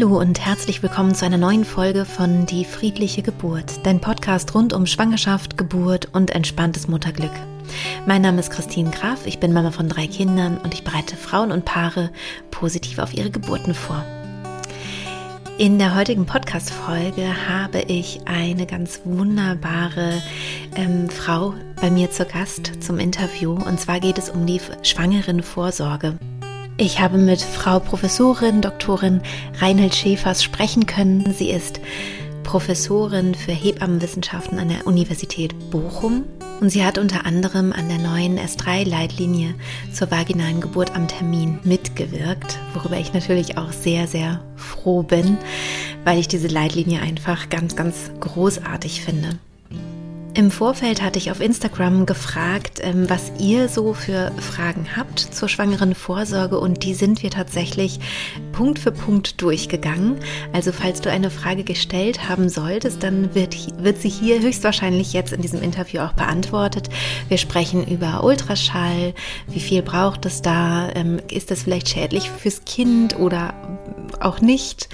Hallo und herzlich willkommen zu einer neuen Folge von Die friedliche Geburt, dein Podcast rund um Schwangerschaft, Geburt und entspanntes Mutterglück. Mein Name ist Christine Graf, ich bin Mama von drei Kindern und ich bereite Frauen und Paare positiv auf ihre Geburten vor. In der heutigen Podcast-Folge habe ich eine ganz wunderbare ähm, Frau bei mir zu Gast zum Interview und zwar geht es um die Schwangeren-Vorsorge. Ich habe mit Frau Professorin Doktorin Reinhold Schäfers sprechen können. Sie ist Professorin für Hebammenwissenschaften an der Universität Bochum und sie hat unter anderem an der neuen S3-Leitlinie zur vaginalen Geburt am Termin mitgewirkt, worüber ich natürlich auch sehr, sehr froh bin, weil ich diese Leitlinie einfach ganz, ganz großartig finde. Im Vorfeld hatte ich auf Instagram gefragt, ähm, was ihr so für Fragen habt zur schwangeren Vorsorge und die sind wir tatsächlich Punkt für Punkt durchgegangen. Also falls du eine Frage gestellt haben solltest, dann wird, wird sie hier höchstwahrscheinlich jetzt in diesem Interview auch beantwortet. Wir sprechen über Ultraschall, wie viel braucht es da, ähm, ist das vielleicht schädlich fürs Kind oder auch nicht.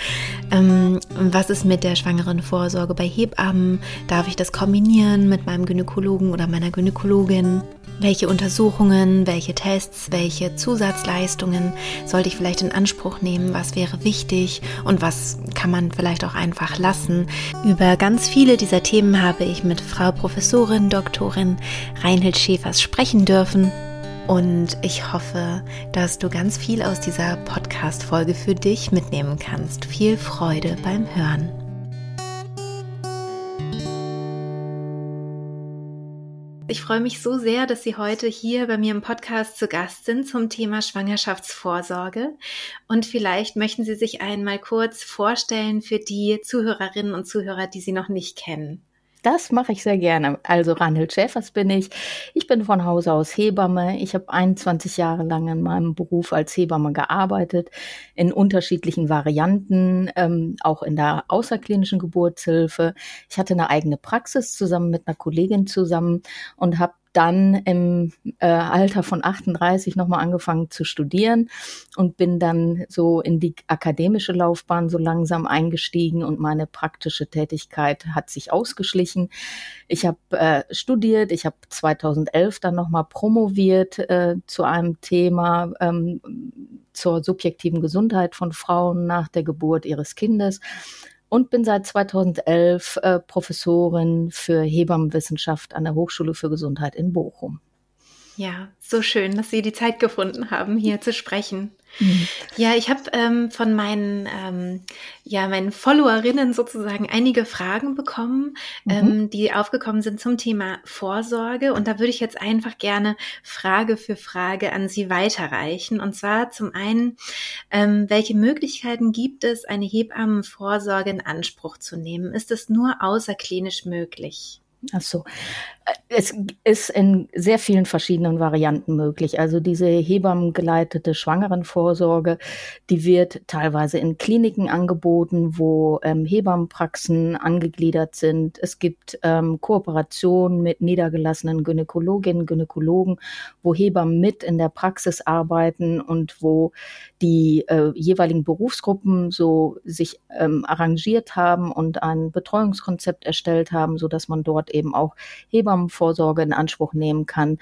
Ähm, was ist mit der schwangeren Vorsorge bei Hebammen? Darf ich das kombinieren mit meinem Gynäkologen oder meiner Gynäkologin? Welche Untersuchungen, welche Tests, welche Zusatzleistungen sollte ich vielleicht in Anspruch nehmen? Was wäre wichtig und was kann man vielleicht auch einfach lassen? Über ganz viele dieser Themen habe ich mit Frau Professorin Doktorin Reinhild Schäfers sprechen dürfen. Und ich hoffe, dass du ganz viel aus dieser Podcast-Folge für dich mitnehmen kannst. Viel Freude beim Hören. Ich freue mich so sehr, dass Sie heute hier bei mir im Podcast zu Gast sind zum Thema Schwangerschaftsvorsorge. Und vielleicht möchten Sie sich einmal kurz vorstellen für die Zuhörerinnen und Zuhörer, die Sie noch nicht kennen. Das mache ich sehr gerne. Also Ranhild Schäfers bin ich. Ich bin von Hause aus Hebamme. Ich habe 21 Jahre lang in meinem Beruf als Hebamme gearbeitet, in unterschiedlichen Varianten, ähm, auch in der außerklinischen Geburtshilfe. Ich hatte eine eigene Praxis zusammen mit einer Kollegin zusammen und habe dann im äh, Alter von 38 nochmal angefangen zu studieren und bin dann so in die akademische Laufbahn so langsam eingestiegen und meine praktische Tätigkeit hat sich ausgeschlichen. Ich habe äh, studiert, ich habe 2011 dann nochmal promoviert äh, zu einem Thema ähm, zur subjektiven Gesundheit von Frauen nach der Geburt ihres Kindes und bin seit 2011 äh, Professorin für Hebammenwissenschaft an der Hochschule für Gesundheit in Bochum. Ja, so schön, dass Sie die Zeit gefunden haben, hier zu sprechen. Mhm. Ja, ich habe ähm, von meinen, ähm, ja, meinen Followerinnen sozusagen einige Fragen bekommen, mhm. ähm, die aufgekommen sind zum Thema Vorsorge. Und da würde ich jetzt einfach gerne Frage für Frage an Sie weiterreichen. Und zwar zum einen, ähm, welche Möglichkeiten gibt es, eine Hebammenvorsorge in Anspruch zu nehmen? Ist es nur außerklinisch möglich? Ach so. Es ist in sehr vielen verschiedenen Varianten möglich. Also diese hebammengeleitete Schwangerenvorsorge, die wird teilweise in Kliniken angeboten, wo ähm, Hebammenpraxen angegliedert sind. Es gibt ähm, Kooperationen mit niedergelassenen Gynäkologinnen, Gynäkologen, wo Hebammen mit in der Praxis arbeiten und wo die äh, jeweiligen Berufsgruppen so sich ähm, arrangiert haben und ein Betreuungskonzept erstellt haben, so dass man dort eben auch Hebammenvorsorge in Anspruch nehmen kann.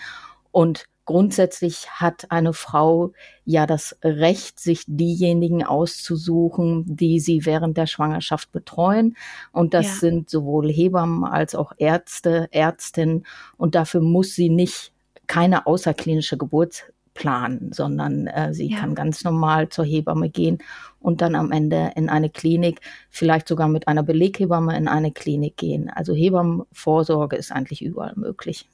Und grundsätzlich hat eine Frau ja das Recht, sich diejenigen auszusuchen, die sie während der Schwangerschaft betreuen. Und das ja. sind sowohl Hebammen als auch Ärzte, Ärztinnen. Und dafür muss sie nicht keine außerklinische Geburt planen, sondern äh, sie ja. kann ganz normal zur Hebamme gehen und dann am Ende in eine Klinik, vielleicht sogar mit einer Beleghebamme in eine Klinik gehen. Also Hebammenvorsorge ist eigentlich überall möglich.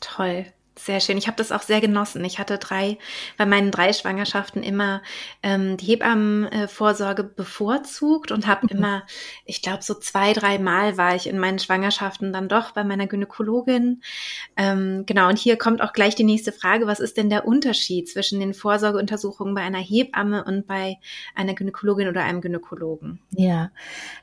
Toll. Sehr schön. Ich habe das auch sehr genossen. Ich hatte drei, bei meinen drei Schwangerschaften immer ähm, die Hebammenvorsorge bevorzugt und habe mhm. immer, ich glaube, so zwei, drei Mal war ich in meinen Schwangerschaften dann doch bei meiner Gynäkologin. Ähm, genau, und hier kommt auch gleich die nächste Frage. Was ist denn der Unterschied zwischen den Vorsorgeuntersuchungen bei einer Hebamme und bei einer Gynäkologin oder einem Gynäkologen? Ja,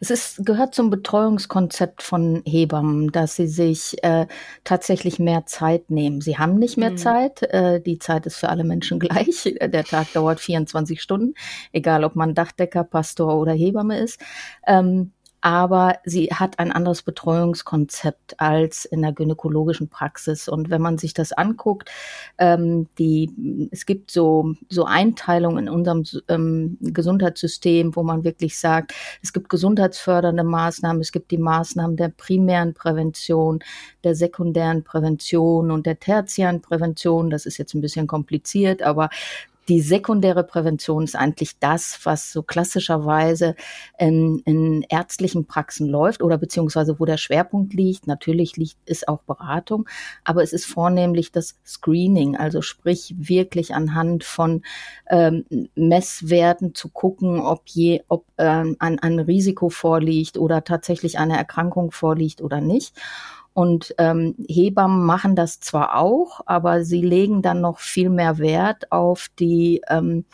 es ist, gehört zum Betreuungskonzept von Hebammen, dass sie sich äh, tatsächlich mehr Zeit nehmen. Sie haben nicht mehr mhm. Zeit. Äh, die Zeit ist für alle Menschen gleich. Der Tag dauert 24 Stunden, egal ob man Dachdecker, Pastor oder Hebamme ist. Ähm, aber sie hat ein anderes Betreuungskonzept als in der gynäkologischen Praxis. Und wenn man sich das anguckt, ähm, die, es gibt so, so Einteilungen in unserem ähm, Gesundheitssystem, wo man wirklich sagt, es gibt gesundheitsfördernde Maßnahmen, es gibt die Maßnahmen der primären Prävention, der sekundären Prävention und der tertiären Prävention. Das ist jetzt ein bisschen kompliziert, aber die sekundäre Prävention ist eigentlich das, was so klassischerweise in, in ärztlichen Praxen läuft oder beziehungsweise wo der Schwerpunkt liegt. Natürlich liegt ist auch Beratung, aber es ist vornehmlich das Screening, also sprich wirklich anhand von ähm, Messwerten zu gucken, ob je, ob ähm, ein, ein Risiko vorliegt oder tatsächlich eine Erkrankung vorliegt oder nicht. Und ähm, Hebammen machen das zwar auch, aber sie legen dann noch viel mehr Wert auf die ähm,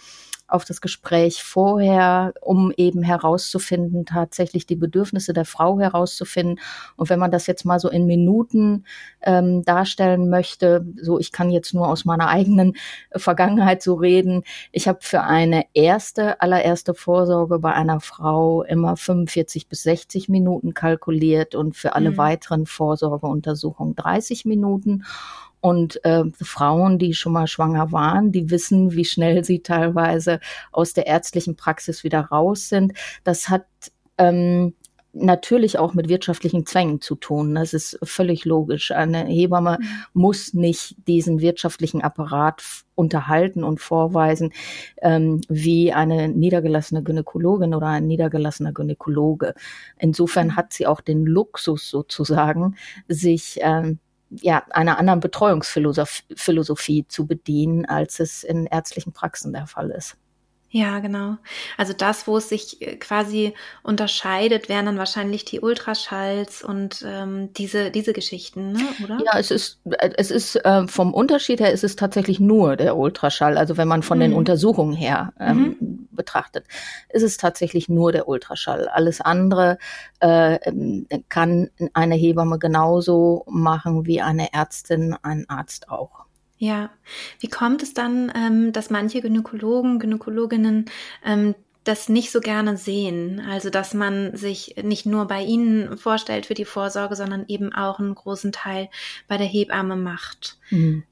auf das Gespräch vorher, um eben herauszufinden, tatsächlich die Bedürfnisse der Frau herauszufinden. Und wenn man das jetzt mal so in Minuten ähm, darstellen möchte, so ich kann jetzt nur aus meiner eigenen Vergangenheit so reden. Ich habe für eine erste, allererste Vorsorge bei einer Frau immer 45 bis 60 Minuten kalkuliert und für alle mhm. weiteren Vorsorgeuntersuchungen 30 Minuten. Und äh, Frauen, die schon mal schwanger waren, die wissen, wie schnell sie teilweise aus der ärztlichen Praxis wieder raus sind. Das hat ähm, natürlich auch mit wirtschaftlichen Zwängen zu tun. Das ist völlig logisch. Eine Hebamme mhm. muss nicht diesen wirtschaftlichen Apparat unterhalten und vorweisen, ähm, wie eine niedergelassene Gynäkologin oder ein niedergelassener Gynäkologe. Insofern mhm. hat sie auch den Luxus sozusagen, sich ähm, ja, einer anderen Betreuungsphilosophie zu bedienen, als es in ärztlichen Praxen der Fall ist. Ja, genau. Also das, wo es sich äh, quasi unterscheidet, wären dann wahrscheinlich die Ultraschalls und ähm, diese, diese Geschichten, ne? oder? Ja, es ist, äh, es ist äh, vom Unterschied her ist es tatsächlich nur der Ultraschall. Also wenn man von mhm. den Untersuchungen her ähm, mhm. betrachtet, ist es tatsächlich nur der Ultraschall. Alles andere äh, kann eine Hebamme genauso machen wie eine Ärztin, ein Arzt auch. Ja, wie kommt es dann, ähm, dass manche Gynäkologen, Gynäkologinnen ähm, das nicht so gerne sehen? Also, dass man sich nicht nur bei ihnen vorstellt für die Vorsorge, sondern eben auch einen großen Teil bei der Hebamme macht. Mhm.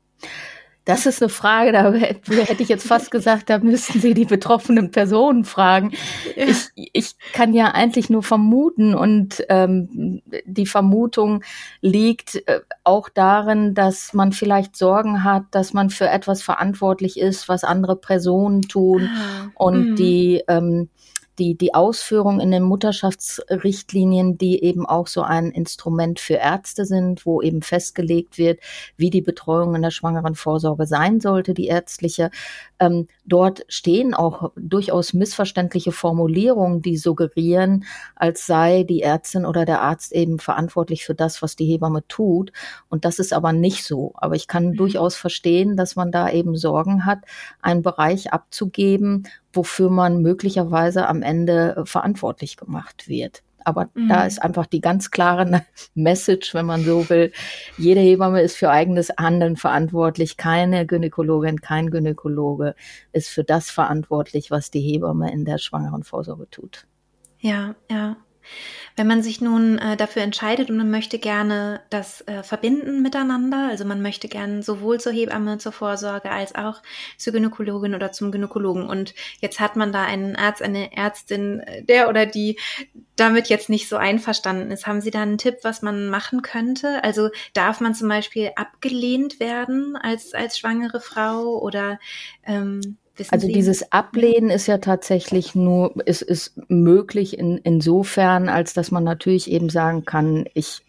Das ist eine Frage, da hätte ich jetzt fast gesagt, da müssten Sie die betroffenen Personen fragen. Ich, ich kann ja eigentlich nur vermuten und ähm, die Vermutung liegt äh, auch darin, dass man vielleicht Sorgen hat, dass man für etwas verantwortlich ist, was andere Personen tun ah. und mhm. die ähm, die, die Ausführung in den Mutterschaftsrichtlinien, die eben auch so ein Instrument für Ärzte sind, wo eben festgelegt wird, wie die Betreuung in der schwangeren Vorsorge sein sollte, die ärztliche. Ähm, dort stehen auch durchaus missverständliche Formulierungen, die suggerieren, als sei die Ärztin oder der Arzt eben verantwortlich für das, was die Hebamme tut. Und das ist aber nicht so. Aber ich kann mhm. durchaus verstehen, dass man da eben Sorgen hat, einen Bereich abzugeben, wofür man möglicherweise am Ende äh, verantwortlich gemacht wird. Aber mhm. da ist einfach die ganz klare Message, wenn man so will. Jede Hebamme ist für eigenes Handeln verantwortlich. Keine Gynäkologin, kein Gynäkologe ist für das verantwortlich, was die Hebamme in der schwangeren Vorsorge tut. Ja, ja. Wenn man sich nun äh, dafür entscheidet und man möchte gerne das äh, verbinden miteinander, also man möchte gerne sowohl zur Hebamme, zur Vorsorge als auch zur Gynäkologin oder zum Gynäkologen und jetzt hat man da einen Arzt, eine Ärztin, äh, der oder die damit jetzt nicht so einverstanden ist. Haben Sie da einen Tipp, was man machen könnte? Also darf man zum Beispiel abgelehnt werden als, als schwangere Frau oder ähm, Wissen also Sie? dieses Ablehnen ist ja tatsächlich nur, ist, ist möglich in, insofern, als dass man natürlich eben sagen kann, ich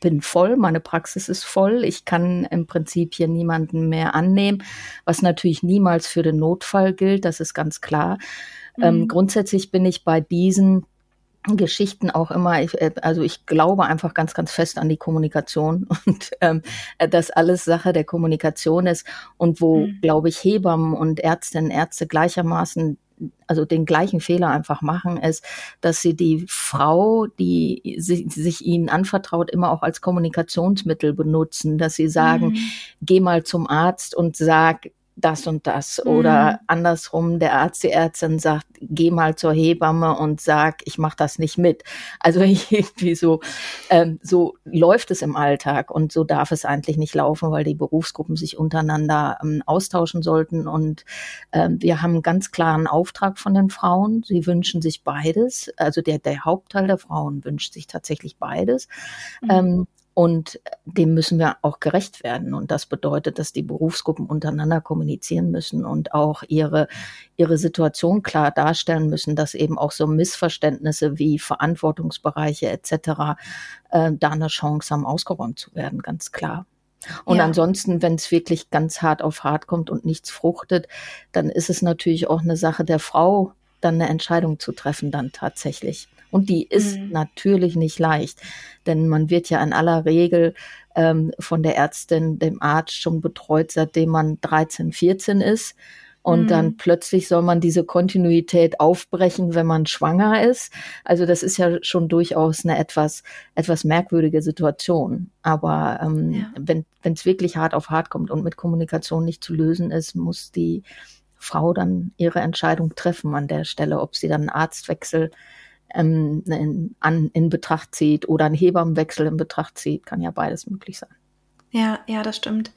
bin voll, meine Praxis ist voll, ich kann im Prinzip hier niemanden mehr annehmen, was natürlich niemals für den Notfall gilt, das ist ganz klar. Ähm, mhm. Ähm, grundsätzlich bin ich bei diesen Geschichten auch immer, ich, äh, also ich glaube einfach ganz, ganz fest an die Kommunikation und ähm, dass alles Sache der Kommunikation ist und wo, mhm. glaube ich, Hebammen und Ärztinnen, Ärzte gleichermaßen also den gleichen Fehler einfach machen, ist, dass sie die Frau, die sich, sich ihnen anvertraut, immer auch als Kommunikationsmittel benutzen, dass sie sagen, mhm. geh mal zum Arzt und sag, das und das. Mhm. Oder andersrum, der Arzt, die Ärztin sagt, geh mal zur Hebamme und sag, ich mache das nicht mit. Also irgendwie so, ähm, so läuft es im Alltag und so darf es eigentlich nicht laufen, weil die Berufsgruppen sich untereinander ähm, austauschen sollten. Und ähm, wir haben einen ganz klaren Auftrag von den Frauen. Sie wünschen sich beides. Also der, der Hauptteil der Frauen wünscht sich tatsächlich beides. Mhm. Und dem müssen wir auch gerecht werden. Und das bedeutet, dass die Berufsgruppen untereinander kommunizieren müssen und auch ihre, ihre Situation klar darstellen müssen, dass eben auch so Missverständnisse wie Verantwortungsbereiche etc. Äh, da eine Chance haben, ausgeräumt zu werden, ganz klar. Und ja. ansonsten, wenn es wirklich ganz hart auf hart kommt und nichts fruchtet, dann ist es natürlich auch eine Sache der Frau, dann eine Entscheidung zu treffen, dann tatsächlich. Und die ist mhm. natürlich nicht leicht, denn man wird ja in aller Regel ähm, von der Ärztin, dem Arzt schon betreut, seitdem man 13, 14 ist. Und mhm. dann plötzlich soll man diese Kontinuität aufbrechen, wenn man schwanger ist. Also das ist ja schon durchaus eine etwas, etwas merkwürdige Situation. Aber ähm, ja. wenn es wirklich hart auf hart kommt und mit Kommunikation nicht zu lösen ist, muss die Frau dann ihre Entscheidung treffen an der Stelle, ob sie dann einen Arztwechsel ähm, in, an, in Betracht zieht oder einen Hebammenwechsel in Betracht zieht, kann ja beides möglich sein. Ja, ja, das stimmt.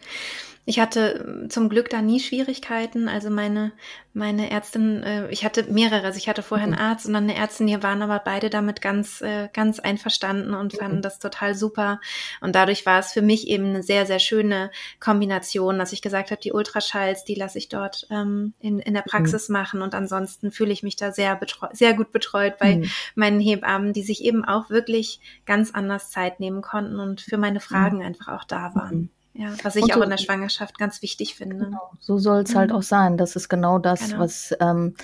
Ich hatte äh, zum Glück da nie Schwierigkeiten. Also meine, meine Ärztin, äh, ich hatte mehrere, also ich hatte vorher einen mhm. Arzt und dann eine Ärztin, die waren aber beide damit ganz, äh, ganz einverstanden und mhm. fanden das total super. Und dadurch war es für mich eben eine sehr, sehr schöne Kombination, dass ich gesagt habe, die Ultraschalls, die lasse ich dort ähm, in, in der mhm. Praxis mhm. machen und ansonsten fühle ich mich da sehr, sehr gut betreut bei mhm. meinen Hebammen, die sich eben auch wirklich ganz anders Zeit nehmen konnten und für meine Fragen einfach auch da waren. Ja, was ich so, auch in der Schwangerschaft ganz wichtig finde. Genau, so soll es halt mhm. halt auch sein. Das ist genau das, genau. was ähm,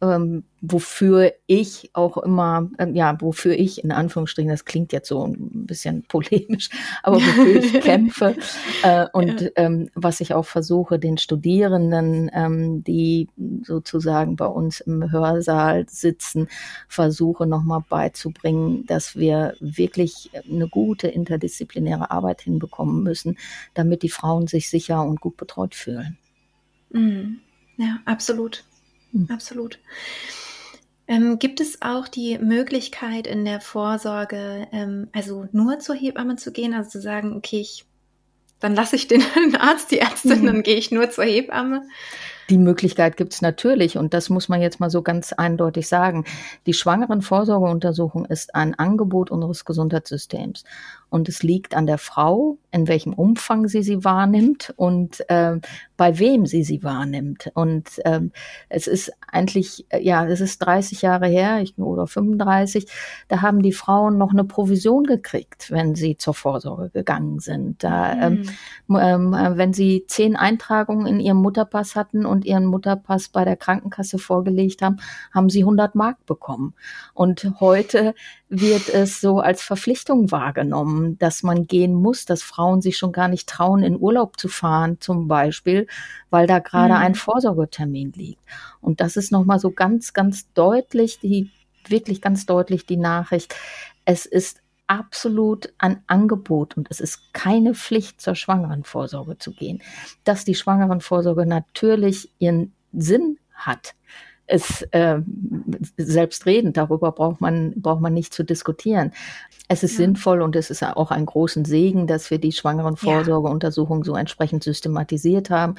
ähm, wofür ich auch immer, ähm, ja, wofür ich in Anführungsstrichen, das klingt jetzt so ein bisschen polemisch, aber wofür ich kämpfe äh, und ja. ähm, was ich auch versuche, den Studierenden, ähm, die sozusagen bei uns im Hörsaal sitzen, versuche nochmal beizubringen, dass wir wirklich eine gute interdisziplinäre Arbeit hinbekommen müssen, damit die Frauen sich sicher und gut betreut fühlen. Mhm. Ja, absolut. Absolut. Ähm, gibt es auch die Möglichkeit in der Vorsorge, ähm, also nur zur Hebamme zu gehen, also zu sagen, okay, ich, dann lasse ich den Arzt, die Ärztin, mhm. dann gehe ich nur zur Hebamme? Die Möglichkeit gibt es natürlich und das muss man jetzt mal so ganz eindeutig sagen. Die Schwangerenvorsorgeuntersuchung ist ein Angebot unseres Gesundheitssystems und es liegt an der Frau, in welchem Umfang sie sie wahrnimmt und äh, bei wem sie sie wahrnimmt. Und ähm, es ist eigentlich, äh, ja, es ist 30 Jahre her ich, oder 35, da haben die Frauen noch eine Provision gekriegt, wenn sie zur Vorsorge gegangen sind. Da, mhm. ähm, äh, wenn sie zehn Eintragungen in ihrem Mutterpass hatten und ihren Mutterpass bei der Krankenkasse vorgelegt haben, haben sie 100 Mark bekommen. Und heute wird es so als Verpflichtung wahrgenommen, dass man gehen muss, dass Frauen sich schon gar nicht trauen, in Urlaub zu fahren, zum Beispiel, weil da gerade mhm. ein Vorsorgetermin liegt. Und das ist nochmal so ganz, ganz deutlich, die, wirklich ganz deutlich die Nachricht. Es ist absolut ein Angebot und es ist keine Pflicht, zur Schwangerenvorsorge zu gehen. Dass die Schwangerenvorsorge natürlich ihren Sinn hat, ist äh, selbstredend. Darüber braucht man, braucht man nicht zu diskutieren. Es ist ja. sinnvoll und es ist auch ein großen Segen, dass wir die Schwangerenvorsorgeuntersuchung so entsprechend systematisiert haben.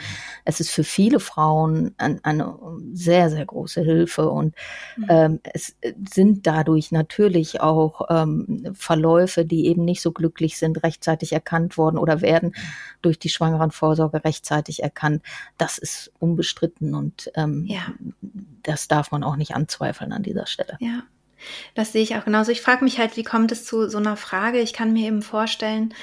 Es ist für viele Frauen ein, eine sehr, sehr große Hilfe und mhm. ähm, es sind dadurch natürlich auch ähm, Verläufe, die eben nicht so glücklich sind, rechtzeitig erkannt worden oder werden durch die Schwangerenvorsorge rechtzeitig erkannt. Das ist unbestritten und ähm, ja. Das darf man auch nicht anzweifeln an dieser Stelle. Ja. Das sehe ich auch genauso. Ich frage mich halt, wie kommt es zu so einer Frage? Ich kann mir eben vorstellen,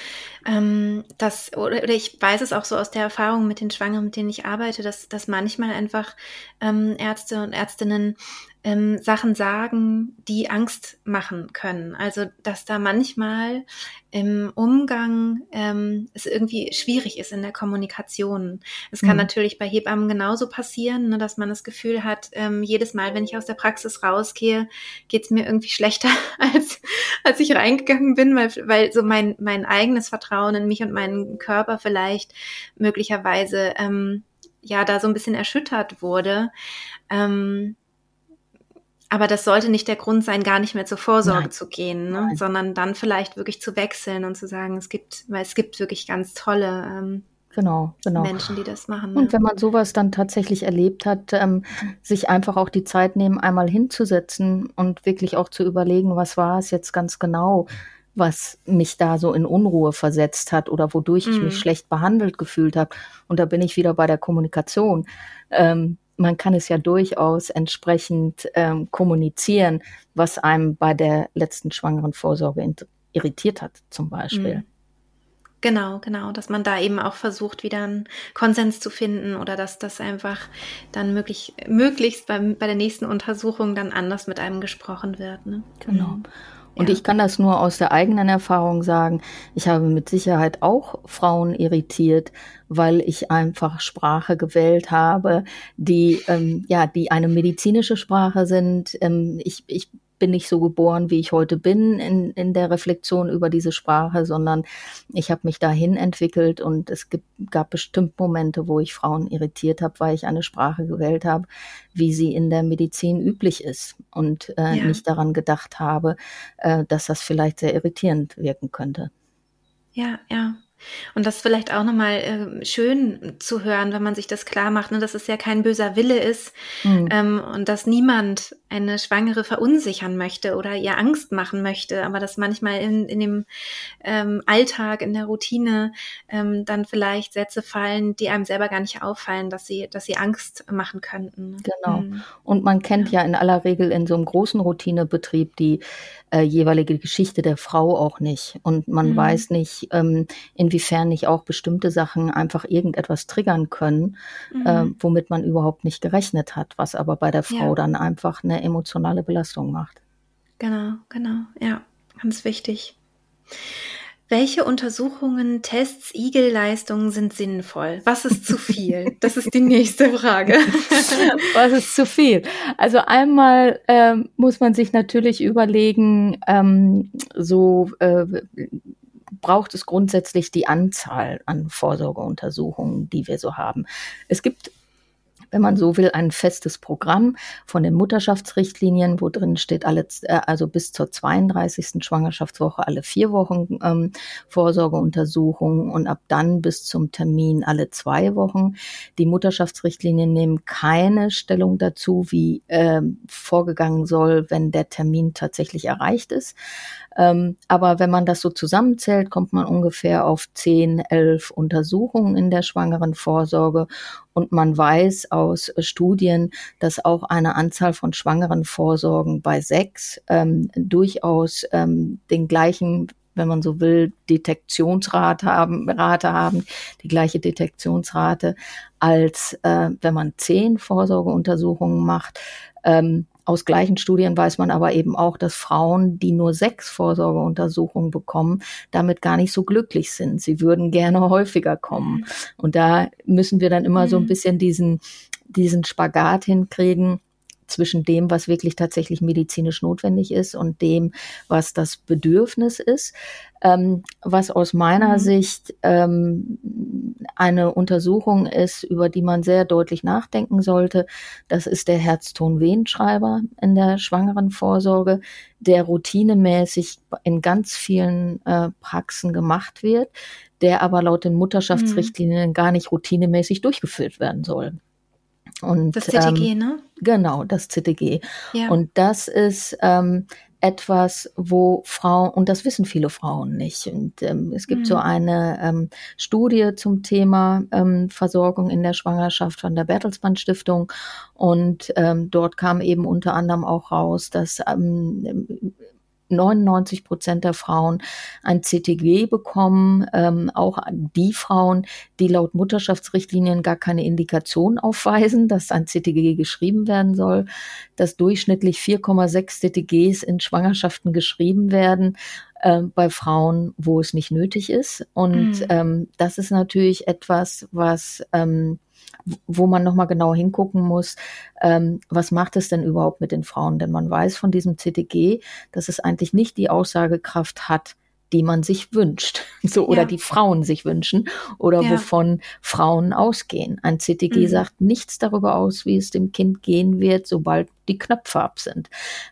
ähm, dass, oder, oder ich weiß es auch so aus der Erfahrung mit den Schwangeren, mit denen ich arbeite, dass, dass manchmal einfach ähm, Ärzte und Ärztinnen ähm, Sachen sagen, die Angst machen können. Also dass da manchmal im Umgang ähm, es irgendwie schwierig ist in der Kommunikation. Es kann mhm. natürlich bei Hebammen genauso passieren, ne, dass man das Gefühl hat, ähm, jedes Mal, wenn ich aus der Praxis rausgehe, geht es mir irgendwie schlechter, als, als ich reingegangen bin, weil, weil so mein, mein eigenes Vertrauen in mich und meinen Körper vielleicht möglicherweise ähm, ja da so ein bisschen erschüttert wurde. Ähm, aber das sollte nicht der Grund sein, gar nicht mehr zur Vorsorge Nein. zu gehen, ne? sondern dann vielleicht wirklich zu wechseln und zu sagen, es gibt, weil es gibt wirklich ganz tolle ähm, genau, genau. Menschen, die das machen. Ne? Und wenn man sowas dann tatsächlich erlebt hat, ähm, sich einfach auch die Zeit nehmen, einmal hinzusetzen und wirklich auch zu überlegen, was war es jetzt ganz genau, was mich da so in Unruhe versetzt hat oder wodurch ich mich mhm. schlecht behandelt gefühlt habe. Und da bin ich wieder bei der Kommunikation. Ähm, man kann es ja durchaus entsprechend ähm, kommunizieren, was einem bei der letzten schwangeren Vorsorge irritiert hat, zum Beispiel. Mhm. Genau, genau, dass man da eben auch versucht, wieder einen Konsens zu finden oder dass das einfach dann möglich, möglichst beim, bei der nächsten Untersuchung dann anders mit einem gesprochen wird. Ne? Genau. Mhm. Und ja. ich kann das nur aus der eigenen Erfahrung sagen. Ich habe mit Sicherheit auch Frauen irritiert, weil ich einfach Sprache gewählt habe, die ähm, ja, die eine medizinische Sprache sind. Ähm, ich, ich bin nicht so geboren, wie ich heute bin in, in der Reflexion über diese Sprache, sondern ich habe mich dahin entwickelt und es gibt, gab bestimmt Momente, wo ich Frauen irritiert habe, weil ich eine Sprache gewählt habe, wie sie in der Medizin üblich ist und äh, ja. nicht daran gedacht habe, äh, dass das vielleicht sehr irritierend wirken könnte. Ja, ja. Und das vielleicht auch nochmal äh, schön zu hören, wenn man sich das klar macht, ne, dass es ja kein böser Wille ist mhm. ähm, und dass niemand eine Schwangere verunsichern möchte oder ihr Angst machen möchte, aber dass manchmal in, in dem ähm, Alltag, in der Routine ähm, dann vielleicht Sätze fallen, die einem selber gar nicht auffallen, dass sie, dass sie Angst machen könnten. Genau. Mhm. Und man kennt ja. ja in aller Regel in so einem großen Routinebetrieb die äh, jeweilige Geschichte der Frau auch nicht. Und man mhm. weiß nicht, ähm, inwiefern nicht auch bestimmte Sachen einfach irgendetwas triggern können, mhm. äh, womit man überhaupt nicht gerechnet hat, was aber bei der Frau ja. dann einfach eine emotionale Belastung macht. Genau, genau, ja, ganz wichtig. Welche Untersuchungen, Tests, Igelleistungen sind sinnvoll? Was ist zu viel? Das ist die nächste Frage. Was ist zu viel? Also einmal ähm, muss man sich natürlich überlegen, ähm, so äh, braucht es grundsätzlich die Anzahl an Vorsorgeuntersuchungen, die wir so haben. Es gibt wenn man so will, ein festes Programm von den Mutterschaftsrichtlinien, wo drin steht, alle, äh, also bis zur 32. Schwangerschaftswoche alle vier Wochen ähm, Vorsorgeuntersuchungen und ab dann bis zum Termin alle zwei Wochen. Die Mutterschaftsrichtlinien nehmen keine Stellung dazu, wie äh, vorgegangen soll, wenn der Termin tatsächlich erreicht ist. Ähm, aber wenn man das so zusammenzählt, kommt man ungefähr auf 10, 11 Untersuchungen in der schwangeren Vorsorge. Und man weiß aus Studien, dass auch eine Anzahl von schwangeren Vorsorgen bei sechs ähm, durchaus ähm, den gleichen wenn man so will, Detektionsrate haben, Rate haben, die gleiche Detektionsrate, als äh, wenn man zehn Vorsorgeuntersuchungen macht. Ähm, aus gleichen Studien weiß man aber eben auch, dass Frauen, die nur sechs Vorsorgeuntersuchungen bekommen, damit gar nicht so glücklich sind. Sie würden gerne häufiger kommen. Und da müssen wir dann immer mhm. so ein mhm. bisschen diesen, diesen Spagat hinkriegen zwischen dem, was wirklich tatsächlich medizinisch notwendig ist und dem, was das Bedürfnis ist. Ähm, was aus meiner mhm. Sicht ähm, eine Untersuchung ist, über die man sehr deutlich nachdenken sollte, das ist der Herzton-Venenschreiber in der schwangeren Vorsorge, der routinemäßig in ganz vielen äh, Praxen gemacht wird, der aber laut den Mutterschaftsrichtlinien mhm. gar nicht routinemäßig durchgeführt werden soll. Und, das CTG, ähm, ne? Genau, das CTG. Ja. Und das ist ähm, etwas, wo Frauen, und das wissen viele Frauen nicht. Und ähm, es gibt mhm. so eine ähm, Studie zum Thema ähm, Versorgung in der Schwangerschaft von der Bertelsmann Stiftung. Und ähm, dort kam eben unter anderem auch raus, dass ähm, 99 Prozent der Frauen ein CTG bekommen, ähm, auch die Frauen, die laut Mutterschaftsrichtlinien gar keine Indikation aufweisen, dass ein CTG geschrieben werden soll, dass durchschnittlich 4,6 CTGs in Schwangerschaften geschrieben werden äh, bei Frauen, wo es nicht nötig ist. Und mhm. ähm, das ist natürlich etwas, was ähm, wo man nochmal genau hingucken muss, ähm, was macht es denn überhaupt mit den Frauen? Denn man weiß von diesem CTG, dass es eigentlich nicht die Aussagekraft hat, die man sich wünscht, so oder ja. die Frauen sich wünschen oder ja. wovon Frauen ausgehen. Ein CTG mhm. sagt nichts darüber aus, wie es dem Kind gehen wird, sobald die Knöpfe ab sind.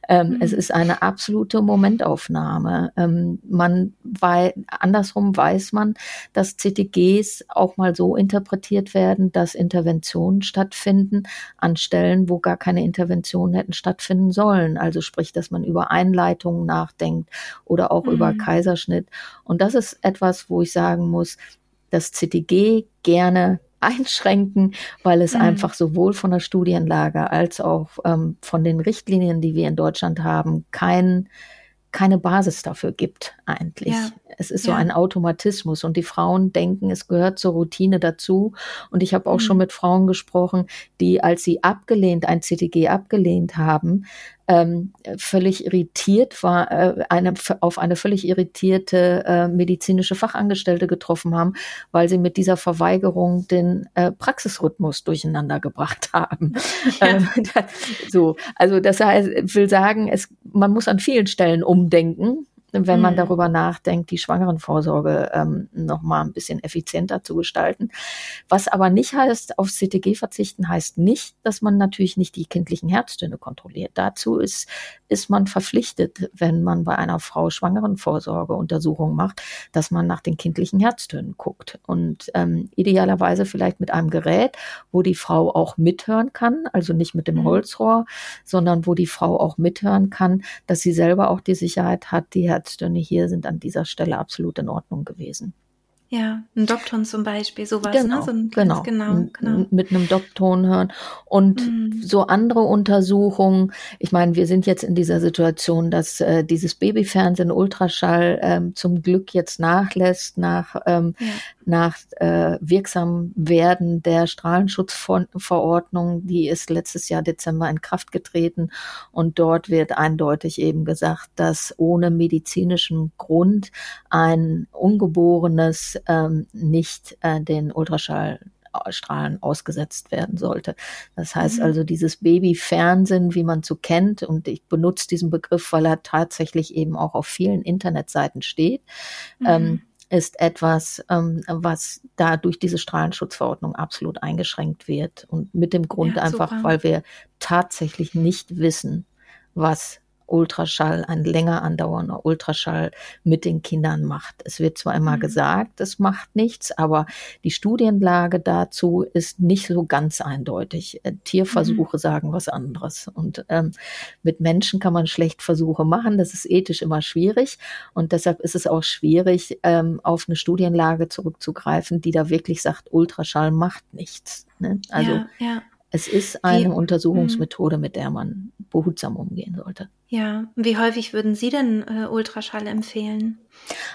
Ähm, mhm. Es ist eine absolute Momentaufnahme. Ähm, man weil andersrum weiß man, dass CTGs auch mal so interpretiert werden, dass Interventionen stattfinden an Stellen, wo gar keine Interventionen hätten stattfinden sollen. Also sprich, dass man über Einleitungen nachdenkt oder auch mhm. über Kaiserschnitt. Und das ist etwas, wo ich sagen muss, dass CTG gerne einschränken, weil es mhm. einfach sowohl von der Studienlage als auch ähm, von den Richtlinien, die wir in Deutschland haben, kein, keine Basis dafür gibt eigentlich. Ja. Es ist so ein Automatismus und die Frauen denken, es gehört zur Routine dazu. Und ich habe auch mhm. schon mit Frauen gesprochen, die, als sie abgelehnt, ein CTG abgelehnt haben, ähm, völlig irritiert war, äh, eine, auf eine völlig irritierte äh, medizinische Fachangestellte getroffen haben, weil sie mit dieser Verweigerung den äh, Praxisrhythmus durcheinander gebracht haben. Ja. Ähm, so, also das heißt, will sagen, es, man muss an vielen Stellen umdenken wenn man mhm. darüber nachdenkt, die Schwangerenvorsorge ähm, noch mal ein bisschen effizienter zu gestalten. Was aber nicht heißt, auf CTG verzichten, heißt nicht, dass man natürlich nicht die kindlichen Herztöne kontrolliert. Dazu ist, ist man verpflichtet, wenn man bei einer Frau Schwangerenvorsorgeuntersuchung macht, dass man nach den kindlichen Herztönen guckt. Und ähm, idealerweise vielleicht mit einem Gerät, wo die Frau auch mithören kann, also nicht mit dem mhm. Holzrohr, sondern wo die Frau auch mithören kann, dass sie selber auch die Sicherheit hat, die Herz Herztöne hier sind an dieser Stelle absolut in Ordnung gewesen. Ja, ein Dopton zum Beispiel, sowas, genau, ne? So ein, genau, genau, genau. Mit einem Dopton hören. Und mhm. so andere Untersuchungen. Ich meine, wir sind jetzt in dieser Situation, dass äh, dieses Babyfernsehen Ultraschall ähm, zum Glück jetzt nachlässt nach, ähm, ja. nach äh, wirksam werden der Strahlenschutzverordnung. Die ist letztes Jahr Dezember in Kraft getreten. Und dort wird eindeutig eben gesagt, dass ohne medizinischen Grund ein ungeborenes ähm, nicht äh, den Ultraschallstrahlen ausgesetzt werden sollte. Das heißt mhm. also dieses Babyfernsehen, wie man so kennt, und ich benutze diesen Begriff, weil er tatsächlich eben auch auf vielen Internetseiten steht, mhm. ähm, ist etwas, ähm, was da durch diese Strahlenschutzverordnung absolut eingeschränkt wird. Und mit dem Grund ja, einfach, weil wir tatsächlich nicht wissen, was Ultraschall, ein länger andauernder Ultraschall mit den Kindern macht. Es wird zwar immer mhm. gesagt, es macht nichts, aber die Studienlage dazu ist nicht so ganz eindeutig. Äh, Tierversuche mhm. sagen was anderes. Und ähm, mit Menschen kann man schlecht Versuche machen. Das ist ethisch immer schwierig. Und deshalb ist es auch schwierig, ähm, auf eine Studienlage zurückzugreifen, die da wirklich sagt, Ultraschall macht nichts. Ne? Also ja, ja. Es ist eine Wie, Untersuchungsmethode, mit der man behutsam umgehen sollte. Ja, wie häufig würden Sie denn äh, Ultraschall empfehlen?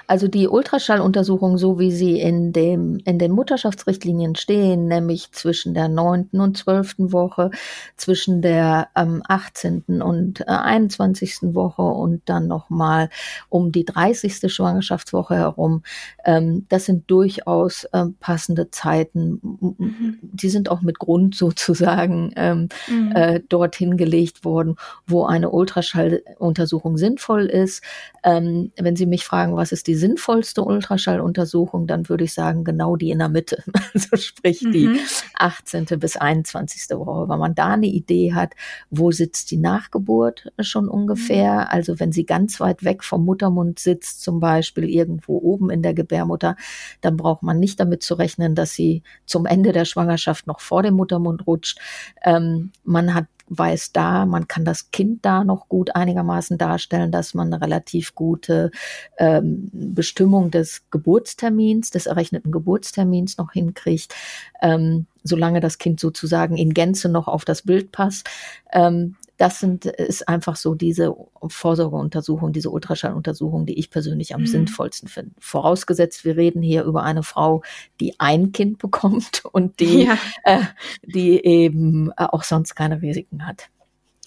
Also die Ultraschalluntersuchung, so wie sie in dem in den Mutterschaftsrichtlinien stehen, nämlich zwischen der neunten und zwölften Woche, zwischen der ähm, 18. und äh, 21. Woche und dann nochmal um die 30. Schwangerschaftswoche herum, ähm, das sind durchaus äh, passende Zeiten. Mhm. Die sind auch mit Grund sozusagen ähm, mhm. äh, dorthin gelegt worden, wo eine Ultraschalluntersuchung sinnvoll ist. Ähm, wenn Sie mich fragen, was ist die sinnvollste Ultraschalluntersuchung, dann würde ich sagen, genau die in der Mitte. Also sprich die mhm. 18. bis 21. Woche, weil man da eine Idee hat, wo sitzt die Nachgeburt schon ungefähr. Mhm. Also wenn sie ganz weit weg vom Muttermund sitzt, zum Beispiel irgendwo oben in der Gebärmutter, dann braucht man nicht damit zu rechnen, dass sie zum Ende der Schwangerschaft noch vor dem Muttermund rutscht. Ähm, man hat weiß da, man kann das Kind da noch gut einigermaßen darstellen, dass man eine relativ gute ähm, Bestimmung des Geburtstermins, des errechneten Geburtstermins noch hinkriegt, ähm, solange das Kind sozusagen in Gänze noch auf das Bild passt. Ähm, das sind, ist einfach so diese Vorsorgeuntersuchung, diese Ultraschalluntersuchung, die ich persönlich am mhm. sinnvollsten finde. Vorausgesetzt, wir reden hier über eine Frau, die ein Kind bekommt und die, ja. äh, die eben äh, auch sonst keine Risiken hat.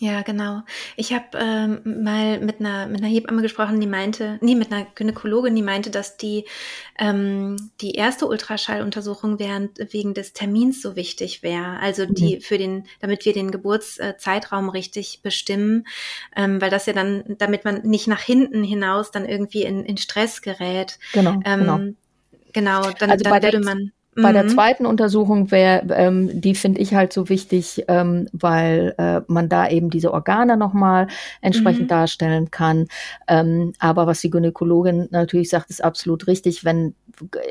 Ja, genau. Ich habe ähm, mal mit einer, mit einer Hebamme gesprochen, die meinte, nee, mit einer Gynäkologin, die meinte, dass die, ähm, die erste Ultraschalluntersuchung während, wegen des Termins so wichtig wäre. Also die mhm. für den, damit wir den Geburtszeitraum richtig bestimmen, ähm, weil das ja dann, damit man nicht nach hinten hinaus dann irgendwie in, in Stress gerät. Genau. Ähm, genau. Genau, dann, also dann würde man. Bei der mhm. zweiten Untersuchung wäre, ähm, die finde ich halt so wichtig, ähm, weil äh, man da eben diese Organe nochmal entsprechend mhm. darstellen kann. Ähm, aber was die Gynäkologin natürlich sagt, ist absolut richtig, wenn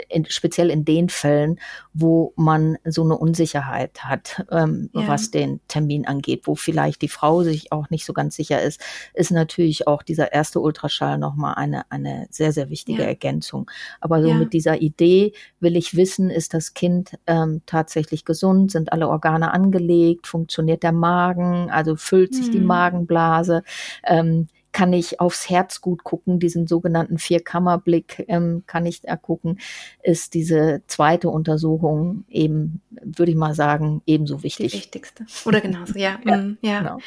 in, speziell in den Fällen, wo man so eine Unsicherheit hat, ähm, ja. was den Termin angeht, wo vielleicht die Frau sich auch nicht so ganz sicher ist, ist natürlich auch dieser erste Ultraschall nochmal eine, eine sehr, sehr wichtige ja. Ergänzung. Aber so ja. mit dieser Idee will ich wissen, ist das Kind ähm, tatsächlich gesund, sind alle Organe angelegt, funktioniert der Magen, also füllt sich mhm. die Magenblase. Ähm, kann ich aufs Herz gut gucken, diesen sogenannten Vierkammerblick ähm, kann ich da gucken, ist diese zweite Untersuchung eben, würde ich mal sagen, ebenso wichtig. Die wichtigste. Oder genauso, ja. ja, mm, ja. Genau.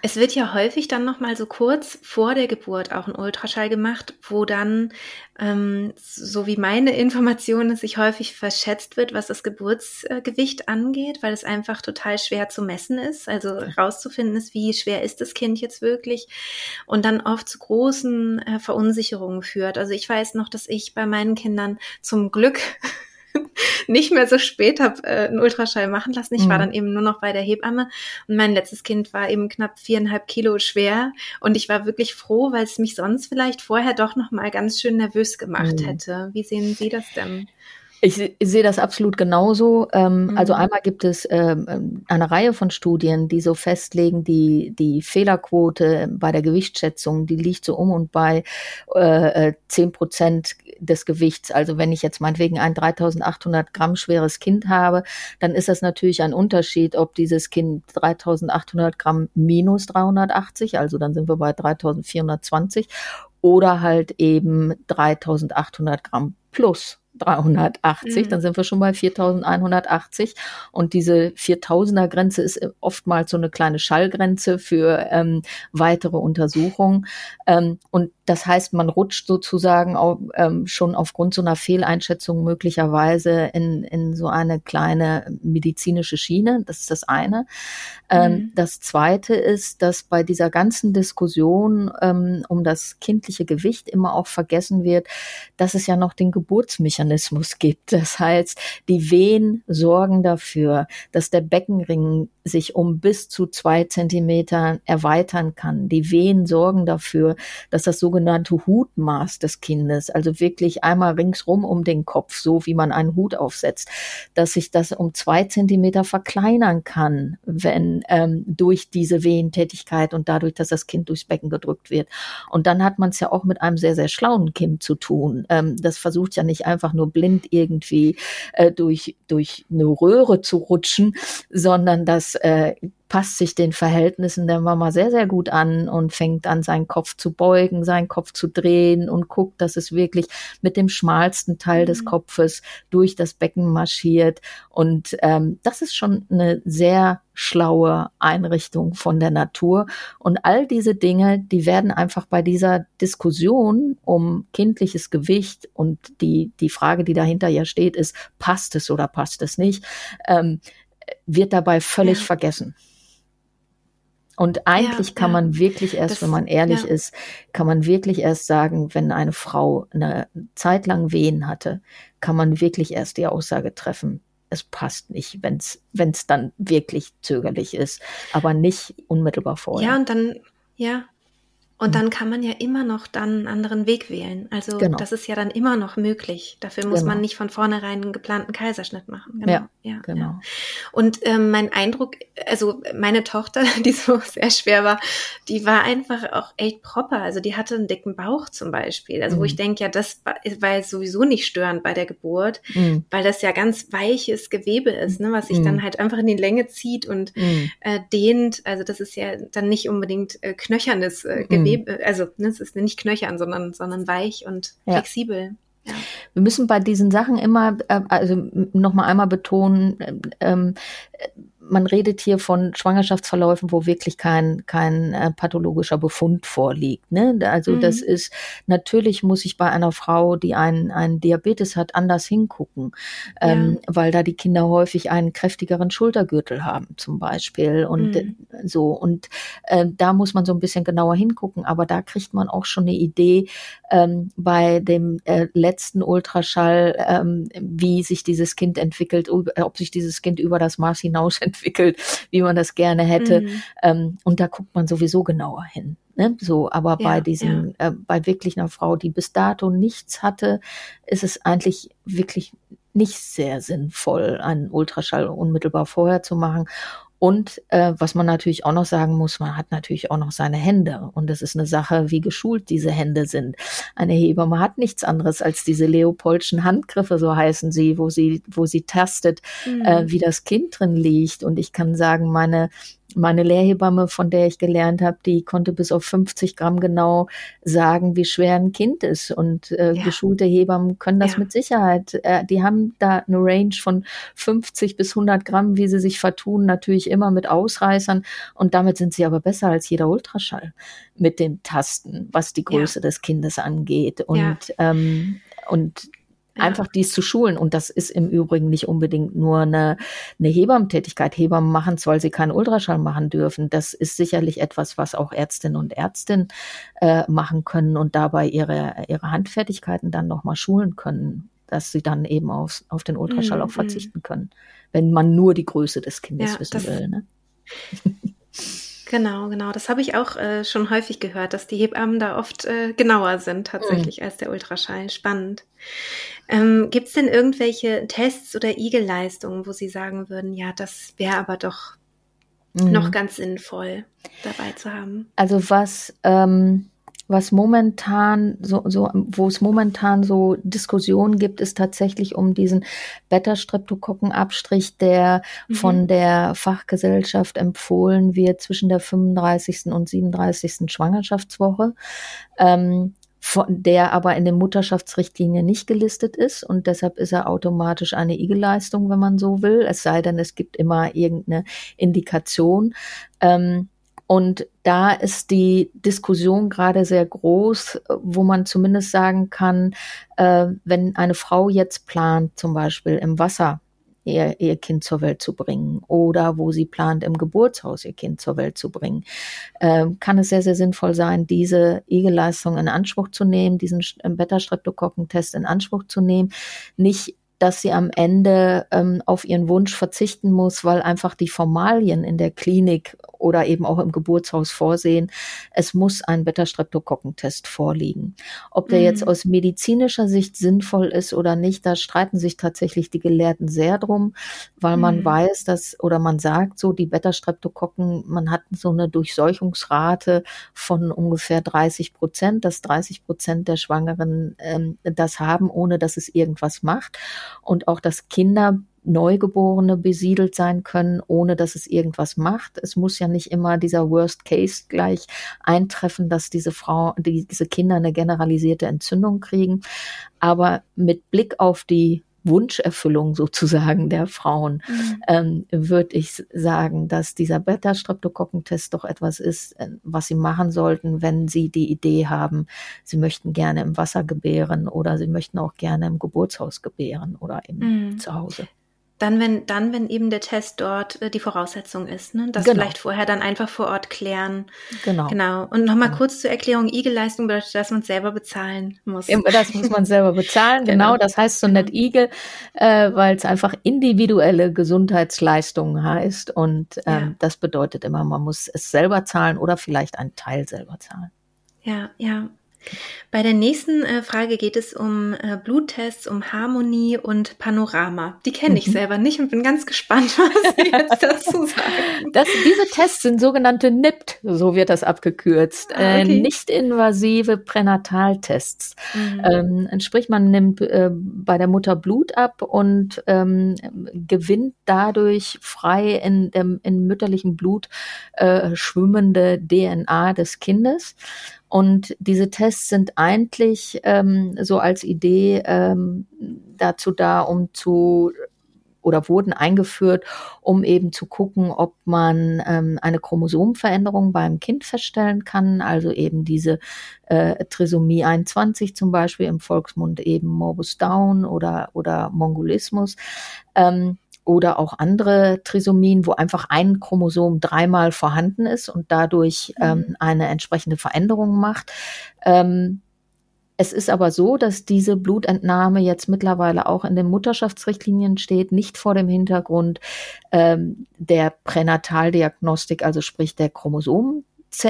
Es wird ja häufig dann noch mal so kurz vor der Geburt auch ein Ultraschall gemacht, wo dann, ähm, so wie meine Information ist, sich häufig verschätzt wird, was das Geburtsgewicht angeht, weil es einfach total schwer zu messen ist. Also rauszufinden ist, wie schwer ist das Kind jetzt wirklich und dann oft zu großen äh, Verunsicherungen führt. Also ich weiß noch, dass ich bei meinen Kindern zum Glück nicht mehr so spät habe äh, einen Ultraschall machen lassen. Ich mhm. war dann eben nur noch bei der Hebamme und mein letztes Kind war eben knapp viereinhalb Kilo schwer und ich war wirklich froh, weil es mich sonst vielleicht vorher doch noch mal ganz schön nervös gemacht mhm. hätte. Wie sehen Sie das denn? Ich sehe das absolut genauso. Ähm, mhm. Also einmal gibt es ähm, eine Reihe von Studien, die so festlegen, die, die Fehlerquote bei der Gewichtsschätzung, die liegt so um und bei äh, 10 äh, Prozent des Gewichts. Also wenn ich jetzt meinetwegen ein 3800 Gramm schweres Kind habe, dann ist das natürlich ein Unterschied, ob dieses Kind 3800 Gramm minus 380, also dann sind wir bei 3420 oder halt eben 3800 Gramm plus 380, mhm. dann sind wir schon bei 4180 und diese 4000er Grenze ist oftmals so eine kleine Schallgrenze für ähm, weitere Untersuchungen ähm, und das heißt, man rutscht sozusagen auch, ähm, schon aufgrund so einer Fehleinschätzung möglicherweise in, in so eine kleine medizinische Schiene. Das ist das eine. Ähm, mhm. Das zweite ist, dass bei dieser ganzen Diskussion ähm, um das kindliche Gewicht immer auch vergessen wird, dass es ja noch den Geburtsmechanismus gibt. Das heißt, die Wehen sorgen dafür, dass der Beckenring sich um bis zu zwei Zentimeter erweitern kann. Die Wehen sorgen dafür, dass das sogenannte Hutmaß des Kindes, also wirklich einmal ringsrum um den Kopf, so wie man einen Hut aufsetzt, dass sich das um zwei Zentimeter verkleinern kann, wenn ähm, durch diese Wehentätigkeit und dadurch, dass das Kind durchs Becken gedrückt wird. Und dann hat man es ja auch mit einem sehr, sehr schlauen Kind zu tun. Ähm, das versucht ja nicht einfach nur blind irgendwie äh, durch, durch eine Röhre zu rutschen, sondern das äh, passt sich den Verhältnissen der Mama sehr, sehr gut an und fängt an, seinen Kopf zu beugen, seinen Kopf zu drehen und guckt, dass es wirklich mit dem schmalsten Teil des mhm. Kopfes durch das Becken marschiert. Und ähm, das ist schon eine sehr schlaue Einrichtung von der Natur. Und all diese Dinge, die werden einfach bei dieser Diskussion um kindliches Gewicht und die, die Frage, die dahinter ja steht, ist, passt es oder passt es nicht, ähm, wird dabei völlig ja. vergessen. Und eigentlich ja, kann man wirklich erst, das, wenn man ehrlich ja. ist, kann man wirklich erst sagen, wenn eine Frau eine Zeit lang Wehen hatte, kann man wirklich erst die Aussage treffen, es passt nicht, wenn es dann wirklich zögerlich ist, aber nicht unmittelbar vorher. Ja, und dann, ja, und dann kann man ja immer noch dann einen anderen Weg wählen. Also genau. das ist ja dann immer noch möglich. Dafür muss genau. man nicht von vornherein einen geplanten Kaiserschnitt machen. Genau. Ja, ja. Genau. Ja. Und ähm, mein Eindruck, also meine Tochter, die so sehr schwer war, die war einfach auch echt proper. Also die hatte einen dicken Bauch zum Beispiel. Also mhm. wo ich denke, ja, das war, war sowieso nicht störend bei der Geburt, mhm. weil das ja ganz weiches Gewebe ist, ne, was sich mhm. dann halt einfach in die Länge zieht und mhm. äh, dehnt. Also das ist ja dann nicht unbedingt äh, knöchernes äh, mhm. Gewebe. Also ne, es ist nicht knöchern, sondern, sondern weich und ja. flexibel. Wir müssen bei diesen Sachen immer, äh, also nochmal einmal betonen, äh, ähm, man redet hier von Schwangerschaftsverläufen, wo wirklich kein, kein äh, pathologischer Befund vorliegt. Ne? Also mhm. das ist, natürlich muss ich bei einer Frau, die einen, einen Diabetes hat, anders hingucken, ähm, ja. weil da die Kinder häufig einen kräftigeren Schultergürtel haben zum Beispiel und mhm. so. Und äh, da muss man so ein bisschen genauer hingucken, aber da kriegt man auch schon eine Idee ähm, bei dem äh, letzten Ultraschall, ähm, wie sich dieses Kind entwickelt, ob sich dieses Kind über das Maß hinaus entwickelt entwickelt, wie man das gerne hätte. Mhm. Ähm, und da guckt man sowieso genauer hin. Ne? So, aber ja, bei diesen, ja. äh, bei wirklich einer Frau, die bis dato nichts hatte, ist es eigentlich wirklich nicht sehr sinnvoll, einen Ultraschall unmittelbar vorher zu machen. Und äh, was man natürlich auch noch sagen muss, man hat natürlich auch noch seine Hände. Und es ist eine Sache, wie geschult diese Hände sind. Eine Hebamme hat nichts anderes als diese Leopoldschen Handgriffe, so heißen sie, wo sie, wo sie tastet, mhm. äh, wie das Kind drin liegt. Und ich kann sagen, meine meine Lehrhebamme, von der ich gelernt habe, die konnte bis auf 50 Gramm genau sagen, wie schwer ein Kind ist. Und äh, ja. geschulte Hebammen können das ja. mit Sicherheit. Äh, die haben da eine Range von 50 bis 100 Gramm, wie sie sich vertun, natürlich immer mit Ausreißern. Und damit sind sie aber besser als jeder Ultraschall mit den Tasten, was die Größe ja. des Kindes angeht. Und, ähm, und einfach dies zu schulen. Und das ist im Übrigen nicht unbedingt nur eine, eine Hebammentätigkeit. Hebammen machen es, weil sie keinen Ultraschall machen dürfen. Das ist sicherlich etwas, was auch Ärztinnen und Ärztinnen äh, machen können und dabei ihre, ihre Handfertigkeiten dann nochmal schulen können, dass sie dann eben auf, auf den Ultraschall mm, auch verzichten können, wenn man nur die Größe des Kindes ja, wissen will. Ne? Genau, genau. Das habe ich auch äh, schon häufig gehört, dass die Hebammen da oft äh, genauer sind tatsächlich mhm. als der Ultraschall. Spannend. Ähm, Gibt es denn irgendwelche Tests oder Igelleistungen, wo Sie sagen würden, ja, das wäre aber doch mhm. noch ganz sinnvoll dabei zu haben? Also was ähm, was momentan so, so wo es momentan so Diskussionen gibt, ist tatsächlich um diesen Beta-Streptokokkenabstrich, der mhm. von der Fachgesellschaft empfohlen wird zwischen der 35. und 37. Schwangerschaftswoche. Ähm, von der aber in den Mutterschaftsrichtlinien nicht gelistet ist und deshalb ist er automatisch eine IG-Leistung, wenn man so will. Es sei denn, es gibt immer irgendeine Indikation. Ähm, und da ist die Diskussion gerade sehr groß, wo man zumindest sagen kann, äh, wenn eine Frau jetzt plant, zum Beispiel im Wasser ihr, ihr Kind zur Welt zu bringen oder wo sie plant, im Geburtshaus ihr Kind zur Welt zu bringen, äh, kann es sehr, sehr sinnvoll sein, diese Igeleistung in Anspruch zu nehmen, diesen Beta-Streptokokken-Test in Anspruch zu nehmen, nicht dass sie am Ende ähm, auf ihren Wunsch verzichten muss, weil einfach die Formalien in der Klinik oder eben auch im Geburtshaus vorsehen. Es muss ein Beta-Streptokokkentest vorliegen. Ob der mhm. jetzt aus medizinischer Sicht sinnvoll ist oder nicht, da streiten sich tatsächlich die Gelehrten sehr drum, weil mhm. man weiß, dass oder man sagt so, die Beta-Streptokokken, man hat so eine Durchseuchungsrate von ungefähr 30 Prozent, dass 30 Prozent der Schwangeren ähm, das haben, ohne dass es irgendwas macht. Und auch, dass Kinder Neugeborene besiedelt sein können, ohne dass es irgendwas macht. Es muss ja nicht immer dieser Worst Case gleich eintreffen, dass diese Frau, die, diese Kinder eine generalisierte Entzündung kriegen. Aber mit Blick auf die Wunscherfüllung sozusagen der Frauen, mhm. ähm, würde ich sagen, dass dieser Beta-Streptokokkentest doch etwas ist, äh, was sie machen sollten, wenn sie die Idee haben, sie möchten gerne im Wasser gebären oder sie möchten auch gerne im Geburtshaus gebären oder eben mhm. zu Hause. Dann, wenn, dann, wenn eben der Test dort äh, die Voraussetzung ist, ne? Das genau. vielleicht vorher dann einfach vor Ort klären. Genau. Genau. Und nochmal genau. kurz zur Erklärung, Igel-Leistung bedeutet, dass man es selber bezahlen muss. Das muss man selber bezahlen, genau. genau. Das heißt so genau. nicht Igel, äh, weil es einfach individuelle Gesundheitsleistungen heißt. Und ähm, ja. das bedeutet immer, man muss es selber zahlen oder vielleicht einen Teil selber zahlen. Ja, ja. Bei der nächsten äh, Frage geht es um äh, Bluttests, um Harmonie und Panorama. Die kenne ich mhm. selber nicht und bin ganz gespannt, was Sie jetzt dazu sagen. Das, diese Tests sind sogenannte NIPT, so wird das abgekürzt. Ah, äh, okay. äh, Nicht-invasive Pränataltests. Mhm. Ähm, sprich, man nimmt äh, bei der Mutter Blut ab und ähm, gewinnt dadurch frei in dem in mütterlichem Blut äh, schwimmende DNA des Kindes. Und diese Tests sind eigentlich ähm, so als Idee ähm, dazu da, um zu oder wurden eingeführt, um eben zu gucken, ob man ähm, eine Chromosomveränderung beim Kind feststellen kann, also eben diese äh, Trisomie 21 zum Beispiel im Volksmund eben Morbus Down oder, oder Mongolismus. Ähm, oder auch andere Trisomien, wo einfach ein Chromosom dreimal vorhanden ist und dadurch mhm. ähm, eine entsprechende Veränderung macht. Ähm, es ist aber so, dass diese Blutentnahme jetzt mittlerweile auch in den Mutterschaftsrichtlinien steht, nicht vor dem Hintergrund ähm, der Pränataldiagnostik, also sprich der Chromosomen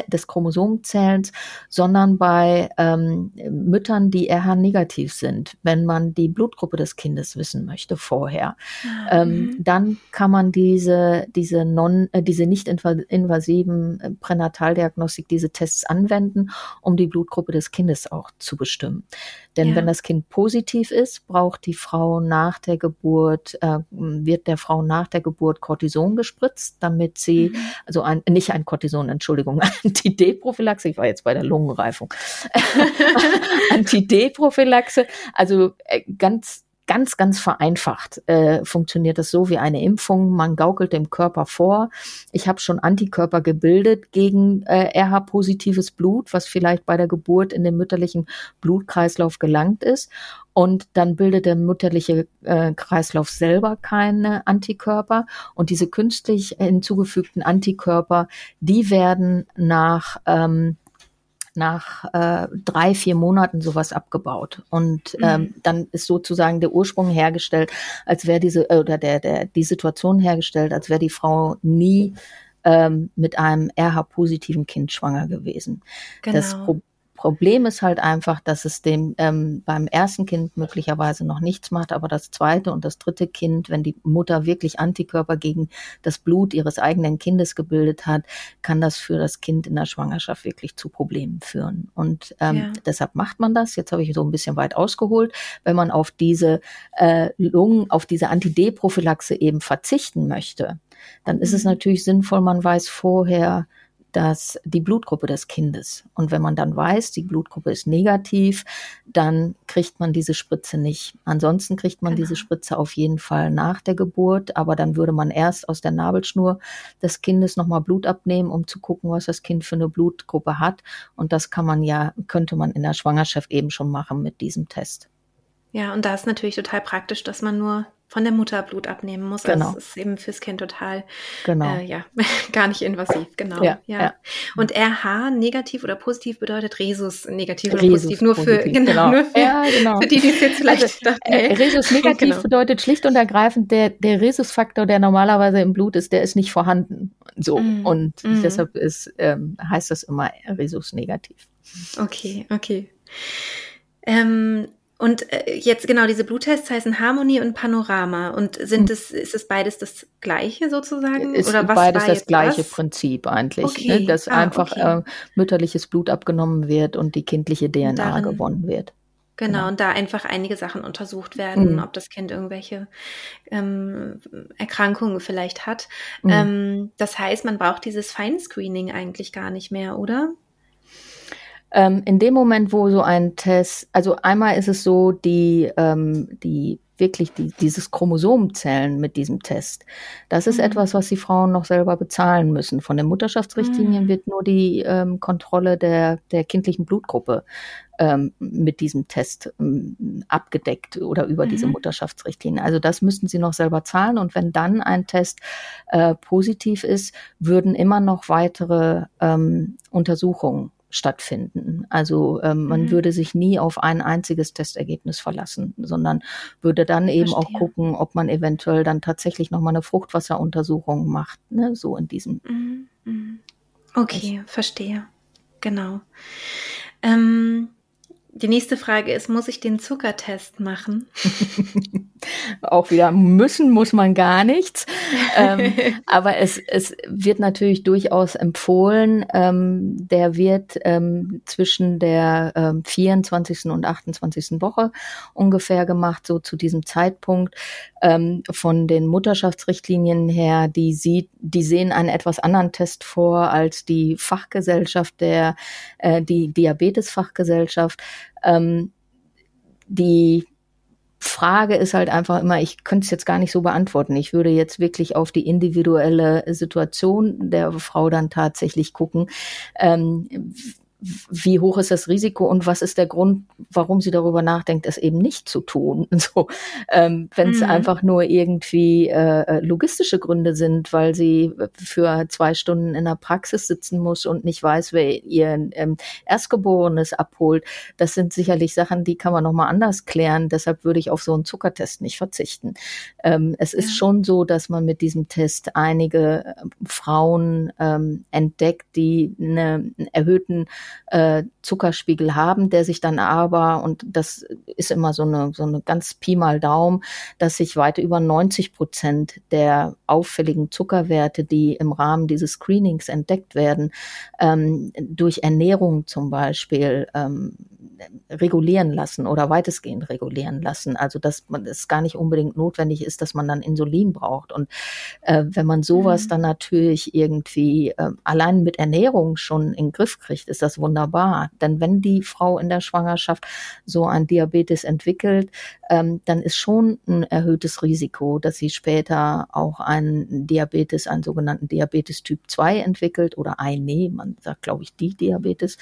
des Chromosomzellens, sondern bei ähm, Müttern, die RH-negativ sind, wenn man die Blutgruppe des Kindes wissen möchte vorher. Ah, ähm, mhm. dann kann man diese, diese, non, äh, diese nicht invasiven äh, Pränataldiagnostik, diese Tests anwenden, um die Blutgruppe des Kindes auch zu bestimmen. Denn ja. wenn das Kind positiv ist, braucht die Frau nach der Geburt, äh, wird der Frau nach der Geburt Cortison gespritzt, damit sie, mhm. also ein, nicht ein Cortison, Entschuldigung, Anti-D-Prophylaxe, ich war jetzt bei der Lungenreifung, Anti-D-Prophylaxe, also äh, ganz ganz, ganz vereinfacht äh, funktioniert das so wie eine Impfung. Man gaukelt dem Körper vor, ich habe schon Antikörper gebildet gegen äh, RH-positives Blut, was vielleicht bei der Geburt in den mütterlichen Blutkreislauf gelangt ist. Und dann bildet der mütterliche äh, Kreislauf selber keine Antikörper. Und diese künstlich hinzugefügten Antikörper, die werden nach ähm, nach äh, drei, vier Monaten sowas abgebaut. Und ähm, mhm. dann ist sozusagen der Ursprung hergestellt, als wäre diese, äh, oder der, der, die Situation hergestellt, als wäre die Frau nie ähm, mit einem RH-positiven Kind schwanger gewesen. Genau. Das Pro Problem ist halt einfach, dass es dem ähm, beim ersten Kind möglicherweise noch nichts macht, aber das zweite und das dritte Kind, wenn die Mutter wirklich Antikörper gegen das Blut ihres eigenen Kindes gebildet hat, kann das für das Kind in der Schwangerschaft wirklich zu Problemen führen. Und ähm, ja. deshalb macht man das. Jetzt habe ich so ein bisschen weit ausgeholt, wenn man auf diese äh, Lungen, auf diese Anti-D-Prophylaxe eben verzichten möchte, dann ist es mhm. natürlich sinnvoll, man weiß vorher, dass die Blutgruppe des Kindes. Und wenn man dann weiß, die Blutgruppe ist negativ, dann kriegt man diese Spritze nicht. Ansonsten kriegt man genau. diese Spritze auf jeden Fall nach der Geburt, aber dann würde man erst aus der Nabelschnur des Kindes nochmal Blut abnehmen, um zu gucken, was das Kind für eine Blutgruppe hat. Und das kann man ja, könnte man in der Schwangerschaft eben schon machen mit diesem Test. Ja, und da ist natürlich total praktisch, dass man nur von der Mutter Blut abnehmen muss. Also genau. Also es ist eben fürs Kind total, genau. Äh, ja, gar nicht invasiv, genau. Ja, ja. ja. Und RH negativ oder positiv bedeutet Resus negativ oder Resus positiv. Nur positiv, für, genau, genau. Nur für, ja, genau. für die, die es jetzt vielleicht also, dachten, äh, Resus negativ genau. bedeutet schlicht und ergreifend, der, der Resus-Faktor, der normalerweise im Blut ist, der ist nicht vorhanden. So. Mm. Und mm. deshalb ist, ähm, heißt das immer Resus negativ. Okay, okay. Ähm, und äh, jetzt genau, diese Bluttests heißen Harmonie und Panorama. Und sind hm. es, ist es beides das gleiche sozusagen? Ist Oder was beides das gleiche was? Prinzip eigentlich. Ne? Okay. Ne? Dass ah, einfach okay. äh, mütterliches Blut abgenommen wird und die kindliche DNA Darin, gewonnen wird. Genau, genau, und da einfach einige Sachen untersucht werden, mhm. ob das Kind irgendwelche ähm, Erkrankungen vielleicht hat. Mhm. Ähm, das heißt, man braucht dieses Feinscreening eigentlich gar nicht mehr, oder? Ähm, in dem Moment, wo so ein Test, also einmal ist es so, die, ähm, die wirklich die, dieses Chromosomzellen mit diesem Test. Das ist mhm. etwas, was die Frauen noch selber bezahlen müssen. Von den Mutterschaftsrichtlinien mhm. wird nur die ähm, Kontrolle der, der kindlichen Blutgruppe ähm, mit diesem Test ähm, abgedeckt oder über mhm. diese Mutterschaftsrichtlinien. Also das müssten sie noch selber zahlen. Und wenn dann ein Test äh, positiv ist, würden immer noch weitere ähm, Untersuchungen stattfinden. Also ähm, man mhm. würde sich nie auf ein einziges Testergebnis verlassen, sondern würde dann eben Verstehe. auch gucken, ob man eventuell dann tatsächlich nochmal eine Fruchtwasseruntersuchung macht, ne? so in diesem. Mhm. mhm. Okay, verstehe. Genau. Ähm, Die nächste Frage ist, muss ich den Zuckertest machen? Auch wieder müssen muss man gar nichts. ähm, aber es, es wird natürlich durchaus empfohlen. Ähm, der wird ähm, zwischen der ähm, 24. und 28. Woche ungefähr gemacht, so zu diesem Zeitpunkt. Ähm, von den Mutterschaftsrichtlinien her, die sieht, die sehen einen etwas anderen Test vor als die Fachgesellschaft der, äh, die Diabetesfachgesellschaft. Ähm, die Frage ist halt einfach immer, ich könnte es jetzt gar nicht so beantworten. Ich würde jetzt wirklich auf die individuelle Situation der Frau dann tatsächlich gucken. Ähm, wie hoch ist das Risiko und was ist der Grund, warum sie darüber nachdenkt, es eben nicht zu tun. So, ähm, wenn es mhm. einfach nur irgendwie äh, äh, logistische Gründe sind, weil sie für zwei Stunden in der Praxis sitzen muss und nicht weiß, wer ihr ähm, Erstgeborenes abholt, das sind sicherlich Sachen, die kann man noch mal anders klären. Deshalb würde ich auf so einen Zuckertest nicht verzichten. Ähm, es ja. ist schon so, dass man mit diesem Test einige äh, Frauen ähm, entdeckt, die eine, einen erhöhten äh, Zuckerspiegel haben, der sich dann aber, und das ist immer so eine, so eine ganz Pi mal Daumen, dass sich weit über 90 Prozent der auffälligen Zuckerwerte, die im Rahmen dieses Screenings entdeckt werden, ähm, durch Ernährung zum Beispiel ähm, regulieren lassen oder weitestgehend regulieren lassen. Also dass man es gar nicht unbedingt notwendig ist, dass man dann Insulin braucht. Und äh, wenn man sowas mhm. dann natürlich irgendwie äh, allein mit Ernährung schon in den Griff kriegt, ist das wunderbar. Denn wenn die Frau in der Schwangerschaft so ein Diabetes entwickelt, ähm, dann ist schon ein erhöhtes Risiko, dass sie später auch einen Diabetes, einen sogenannten Diabetes Typ 2 entwickelt oder ein, nee, man sagt, glaube ich, die Diabetes,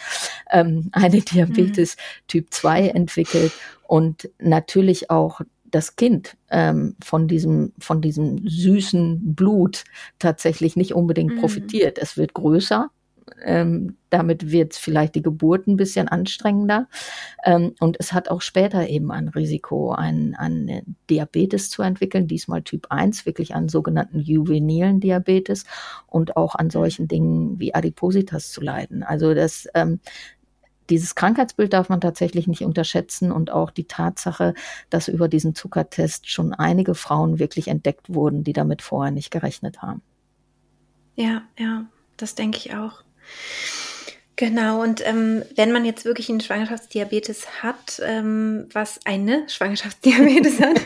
ähm, eine Diabetes mhm. Typ 2 entwickelt und natürlich auch das Kind ähm, von diesem von diesem süßen Blut tatsächlich nicht unbedingt mhm. profitiert. Es wird größer, ähm, damit wird vielleicht die Geburt ein bisschen anstrengender. Ähm, und es hat auch später eben ein Risiko, einen, einen Diabetes zu entwickeln, diesmal Typ 1, wirklich einen sogenannten juvenilen Diabetes und auch an solchen Dingen wie Adipositas zu leiden. Also das, ähm, dieses Krankheitsbild darf man tatsächlich nicht unterschätzen und auch die Tatsache, dass über diesen Zuckertest schon einige Frauen wirklich entdeckt wurden, die damit vorher nicht gerechnet haben. Ja, ja, das denke ich auch. Genau, und ähm, wenn man jetzt wirklich einen Schwangerschaftsdiabetes hat, ähm, was eine Schwangerschaftsdiabetes hat,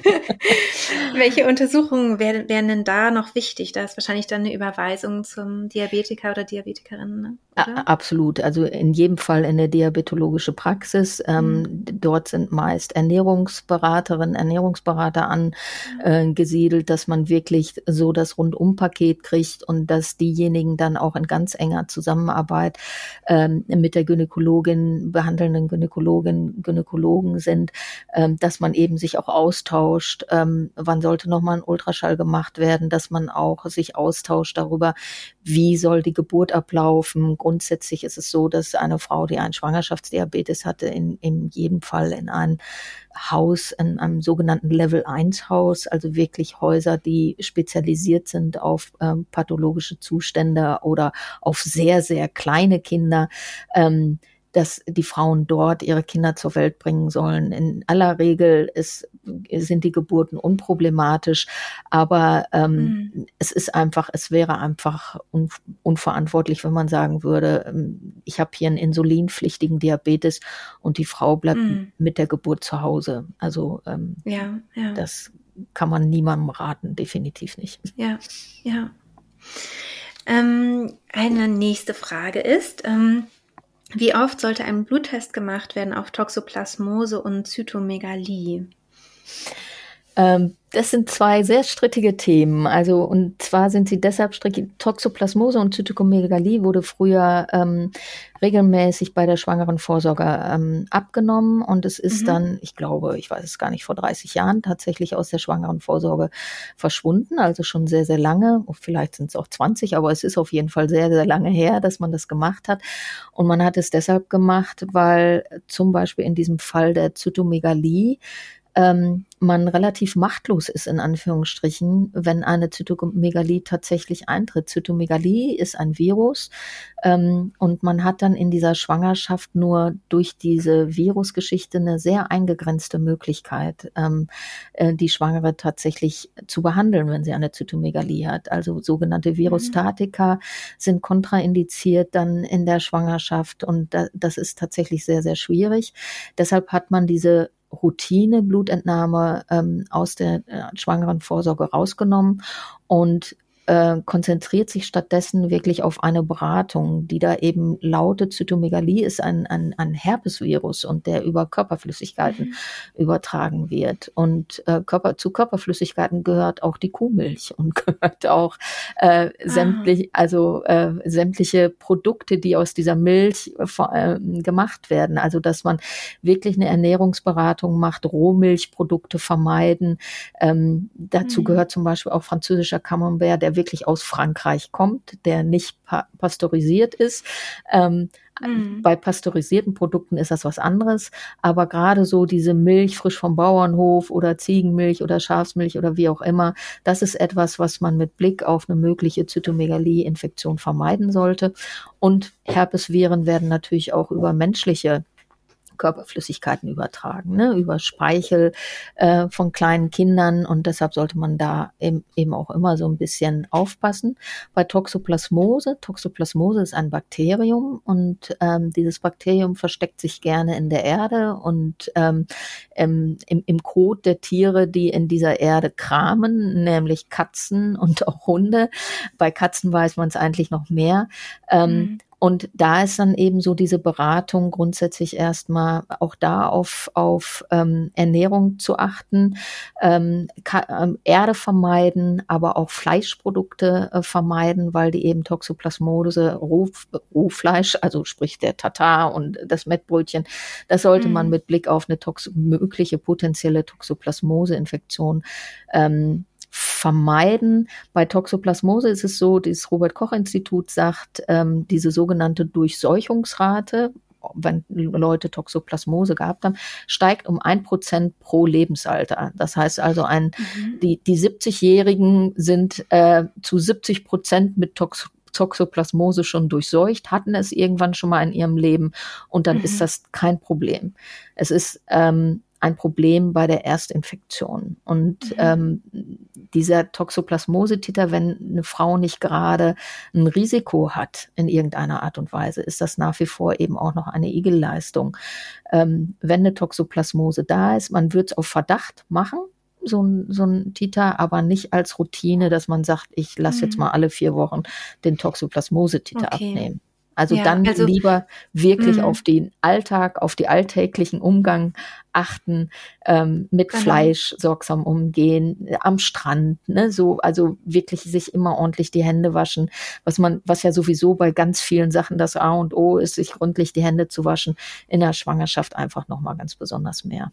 welche Untersuchungen wären, wären denn da noch wichtig? Da ist wahrscheinlich dann eine Überweisung zum Diabetiker oder Diabetikerin. Ne? Absolut, also in jedem Fall in der diabetologische Praxis. Ähm, mhm. Dort sind meist Ernährungsberaterinnen, Ernährungsberater angesiedelt, äh, dass man wirklich so das Rundumpaket kriegt und dass diejenigen dann auch in ganz enger Zusammenarbeit äh, ähm, mit der Gynäkologin, behandelnden Gynäkologin, Gynäkologen sind, ähm, dass man eben sich auch austauscht, ähm, wann sollte nochmal ein Ultraschall gemacht werden, dass man auch sich austauscht darüber, wie soll die Geburt ablaufen. Grundsätzlich ist es so, dass eine Frau, die einen Schwangerschaftsdiabetes hatte, in, in jedem Fall in ein Haus, in einem sogenannten Level 1 Haus, also wirklich Häuser, die spezialisiert sind auf ähm, pathologische Zustände oder auf sehr, sehr kleine Kinder. Ähm, dass die Frauen dort ihre Kinder zur Welt bringen sollen. In aller Regel ist, sind die Geburten unproblematisch, aber ähm, mhm. es ist einfach, es wäre einfach un, unverantwortlich, wenn man sagen würde, ähm, ich habe hier einen insulinpflichtigen Diabetes und die Frau bleibt mhm. mit der Geburt zu Hause. Also ähm, ja, ja. das kann man niemandem raten, definitiv nicht. Ja, ja. Ähm, eine nächste Frage ist, ähm, wie oft sollte ein Bluttest gemacht werden auf Toxoplasmose und Zytomegalie? Ähm, das sind zwei sehr strittige Themen. Also, und zwar sind sie deshalb strittig. Toxoplasmose und Zytomegalie wurde früher ähm, regelmäßig bei der schwangeren Vorsorge ähm, abgenommen und es ist mhm. dann, ich glaube, ich weiß es gar nicht, vor 30 Jahren tatsächlich aus der schwangeren Vorsorge verschwunden. Also schon sehr, sehr lange. Oh, vielleicht sind es auch 20, aber es ist auf jeden Fall sehr, sehr lange her, dass man das gemacht hat. Und man hat es deshalb gemacht, weil zum Beispiel in diesem Fall der Zytomegalie ähm, man relativ machtlos ist, in Anführungsstrichen, wenn eine Zytomegalie tatsächlich eintritt. Zytomegalie ist ein Virus ähm, und man hat dann in dieser Schwangerschaft nur durch diese Virusgeschichte eine sehr eingegrenzte Möglichkeit, ähm, äh, die Schwangere tatsächlich zu behandeln, wenn sie eine Zytomegalie hat. Also sogenannte Virustatika mhm. sind kontraindiziert dann in der Schwangerschaft und da, das ist tatsächlich sehr, sehr schwierig. Deshalb hat man diese Routine Blutentnahme ähm, aus der äh, schwangeren Vorsorge rausgenommen. Und äh, konzentriert sich stattdessen wirklich auf eine Beratung, die da eben lautet, Zytomegalie ist ein, ein, ein Herpesvirus und der über Körperflüssigkeiten mhm. übertragen wird. Und äh, Körper, zu Körperflüssigkeiten gehört auch die Kuhmilch und gehört auch äh, sämtlich, also äh, sämtliche Produkte, die aus dieser Milch äh, gemacht werden. Also dass man wirklich eine Ernährungsberatung macht, Rohmilchprodukte vermeiden. Ähm, dazu mhm. gehört zum Beispiel auch französischer Camembert, der wirklich aus Frankreich kommt, der nicht pa pasteurisiert ist. Ähm, mhm. Bei pasteurisierten Produkten ist das was anderes, aber gerade so diese Milch frisch vom Bauernhof oder Ziegenmilch oder Schafsmilch oder wie auch immer, das ist etwas, was man mit Blick auf eine mögliche Zytomegalie-Infektion vermeiden sollte. Und Herpesviren werden natürlich auch über menschliche Körperflüssigkeiten übertragen, ne, über Speichel äh, von kleinen Kindern und deshalb sollte man da eben, eben auch immer so ein bisschen aufpassen. Bei Toxoplasmose, Toxoplasmose ist ein Bakterium und ähm, dieses Bakterium versteckt sich gerne in der Erde und ähm, im, im, Kot der Tiere, die in dieser Erde kramen, nämlich Katzen und auch Hunde. Bei Katzen weiß man es eigentlich noch mehr. Ähm, mhm. Und da ist dann eben so diese Beratung grundsätzlich erstmal auch da auf, auf ähm, Ernährung zu achten, ähm, ähm, Erde vermeiden, aber auch Fleischprodukte äh, vermeiden, weil die eben Toxoplasmose, Roh, Rohfleisch, also sprich der Tatar und das Mettbrötchen, das sollte mhm. man mit Blick auf eine tox mögliche potenzielle Toxoplasmose-Infektion ähm, vermeiden. Bei Toxoplasmose ist es so, das Robert Koch Institut sagt, ähm, diese sogenannte Durchseuchungsrate, wenn Leute Toxoplasmose gehabt haben, steigt um ein Prozent pro Lebensalter. Das heißt also, ein, mhm. die, die 70-Jährigen sind äh, zu 70 Prozent mit Tox Toxoplasmose schon durchseucht, hatten es irgendwann schon mal in ihrem Leben und dann mhm. ist das kein Problem. Es ist ähm, ein Problem bei der Erstinfektion. Und mhm. ähm, dieser Toxoplasmose-Titer, wenn eine Frau nicht gerade ein Risiko hat in irgendeiner Art und Weise, ist das nach wie vor eben auch noch eine Igelleistung. Ähm, wenn eine Toxoplasmose da ist, man wird es auf Verdacht machen, so ein, so ein Titer, aber nicht als Routine, dass man sagt, ich lasse mhm. jetzt mal alle vier Wochen den Toxoplasmose-Titer okay. abnehmen. Also ja, dann also, lieber wirklich mh. auf den Alltag, auf die alltäglichen Umgang achten, ähm, mit genau. Fleisch sorgsam umgehen, am Strand, ne, so, also wirklich sich immer ordentlich die Hände waschen, was man, was ja sowieso bei ganz vielen Sachen das A und O ist, sich gründlich die Hände zu waschen, in der Schwangerschaft einfach nochmal ganz besonders mehr.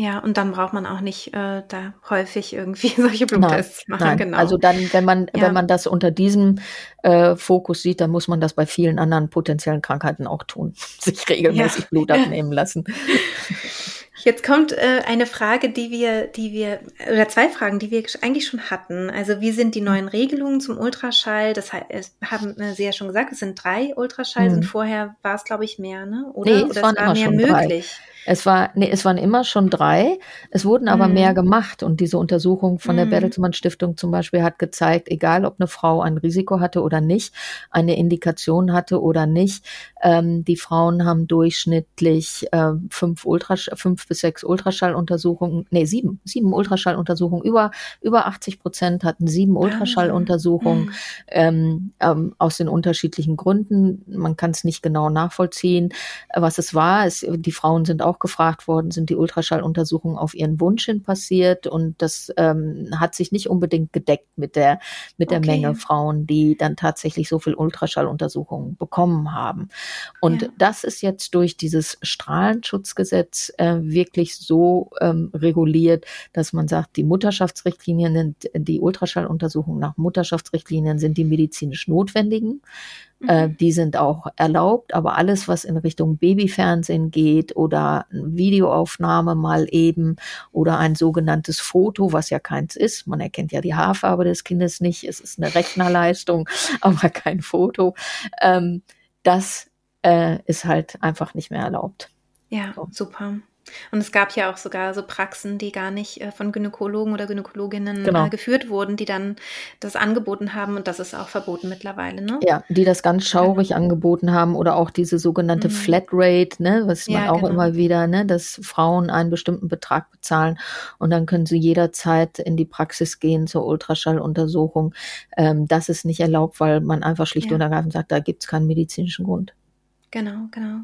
Ja, und dann braucht man auch nicht äh, da häufig irgendwie solche Bluttests nein, machen. Nein. Genau. Also dann, wenn man, ja. wenn man das unter diesem äh, Fokus sieht, dann muss man das bei vielen anderen potenziellen Krankheiten auch tun, sich regelmäßig ja. Blut abnehmen lassen. Jetzt kommt äh, eine Frage, die wir, die wir, oder zwei Fragen, die wir eigentlich schon hatten. Also wie sind die neuen Regelungen zum Ultraschall? Das haben Sie ja schon gesagt, es sind drei Ultraschalls hm. und vorher war es, glaube ich, mehr, ne? Oder, nee, es oder waren es war mehr möglich? Drei. Es war, nee, es waren immer schon drei. Es wurden aber mhm. mehr gemacht. Und diese Untersuchung von der mhm. Bertelsmann Stiftung zum Beispiel hat gezeigt, egal ob eine Frau ein Risiko hatte oder nicht, eine Indikation hatte oder nicht, ähm, die Frauen haben durchschnittlich äh, fünf, Ultrasch fünf bis sechs Ultraschalluntersuchungen, nee, sieben, sieben Ultraschalluntersuchungen. Über, über 80 Prozent hatten sieben. Ultraschalluntersuchungen mhm. ähm, ähm, aus den unterschiedlichen Gründen. Man kann es nicht genau nachvollziehen, was es war. Es, die Frauen sind auch gefragt worden, sind die Ultraschalluntersuchungen auf ihren Wunsch hin passiert und das ähm, hat sich nicht unbedingt gedeckt mit der, mit der okay. Menge Frauen, die dann tatsächlich so viel Ultraschalluntersuchungen bekommen haben. Und ja. das ist jetzt durch dieses Strahlenschutzgesetz äh, wirklich so ähm, reguliert, dass man sagt, die Mutterschaftsrichtlinien sind, die Ultraschalluntersuchungen nach Mutterschaftsrichtlinien sind die medizinisch notwendigen mhm. die sind auch erlaubt, aber alles, was in Richtung Babyfernsehen geht oder Videoaufnahme mal eben oder ein sogenanntes Foto, was ja keins ist, man erkennt ja die Haarfarbe des Kindes nicht, es ist eine Rechnerleistung, aber kein Foto, ähm, das äh, ist halt einfach nicht mehr erlaubt. Ja, so. super. Und es gab ja auch sogar so Praxen, die gar nicht äh, von Gynäkologen oder Gynäkologinnen genau. äh, geführt wurden, die dann das angeboten haben und das ist auch verboten mittlerweile, ne? Ja, die das ganz schaurig genau. angeboten haben oder auch diese sogenannte mhm. Flatrate, ne, was man ja, auch genau. immer wieder, ne, dass Frauen einen bestimmten Betrag bezahlen und dann können sie jederzeit in die Praxis gehen zur Ultraschalluntersuchung. Ähm, das ist nicht erlaubt, weil man einfach schlicht ja. und ergreifend sagt, da gibt es keinen medizinischen Grund. Genau, genau.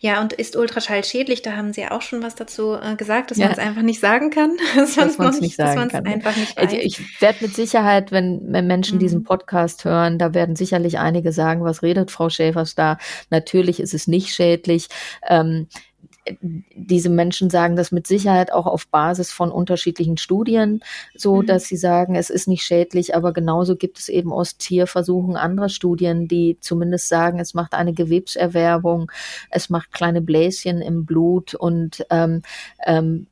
Ja, und ist Ultraschall schädlich? Da haben Sie ja auch schon was dazu äh, gesagt, dass ja. man es einfach nicht sagen kann. dass, dass man es nicht sagen kann. Einfach nicht weiß. Ich werde mit Sicherheit, wenn, wenn Menschen mhm. diesen Podcast hören, da werden sicherlich einige sagen, was redet Frau Schäfers da? Natürlich ist es nicht schädlich. Ähm, diese Menschen sagen das mit Sicherheit auch auf Basis von unterschiedlichen Studien, so mhm. dass sie sagen, es ist nicht schädlich, aber genauso gibt es eben aus Tierversuchen andere Studien, die zumindest sagen, es macht eine Gewebserwerbung, es macht kleine Bläschen im Blut und ähm, ähm,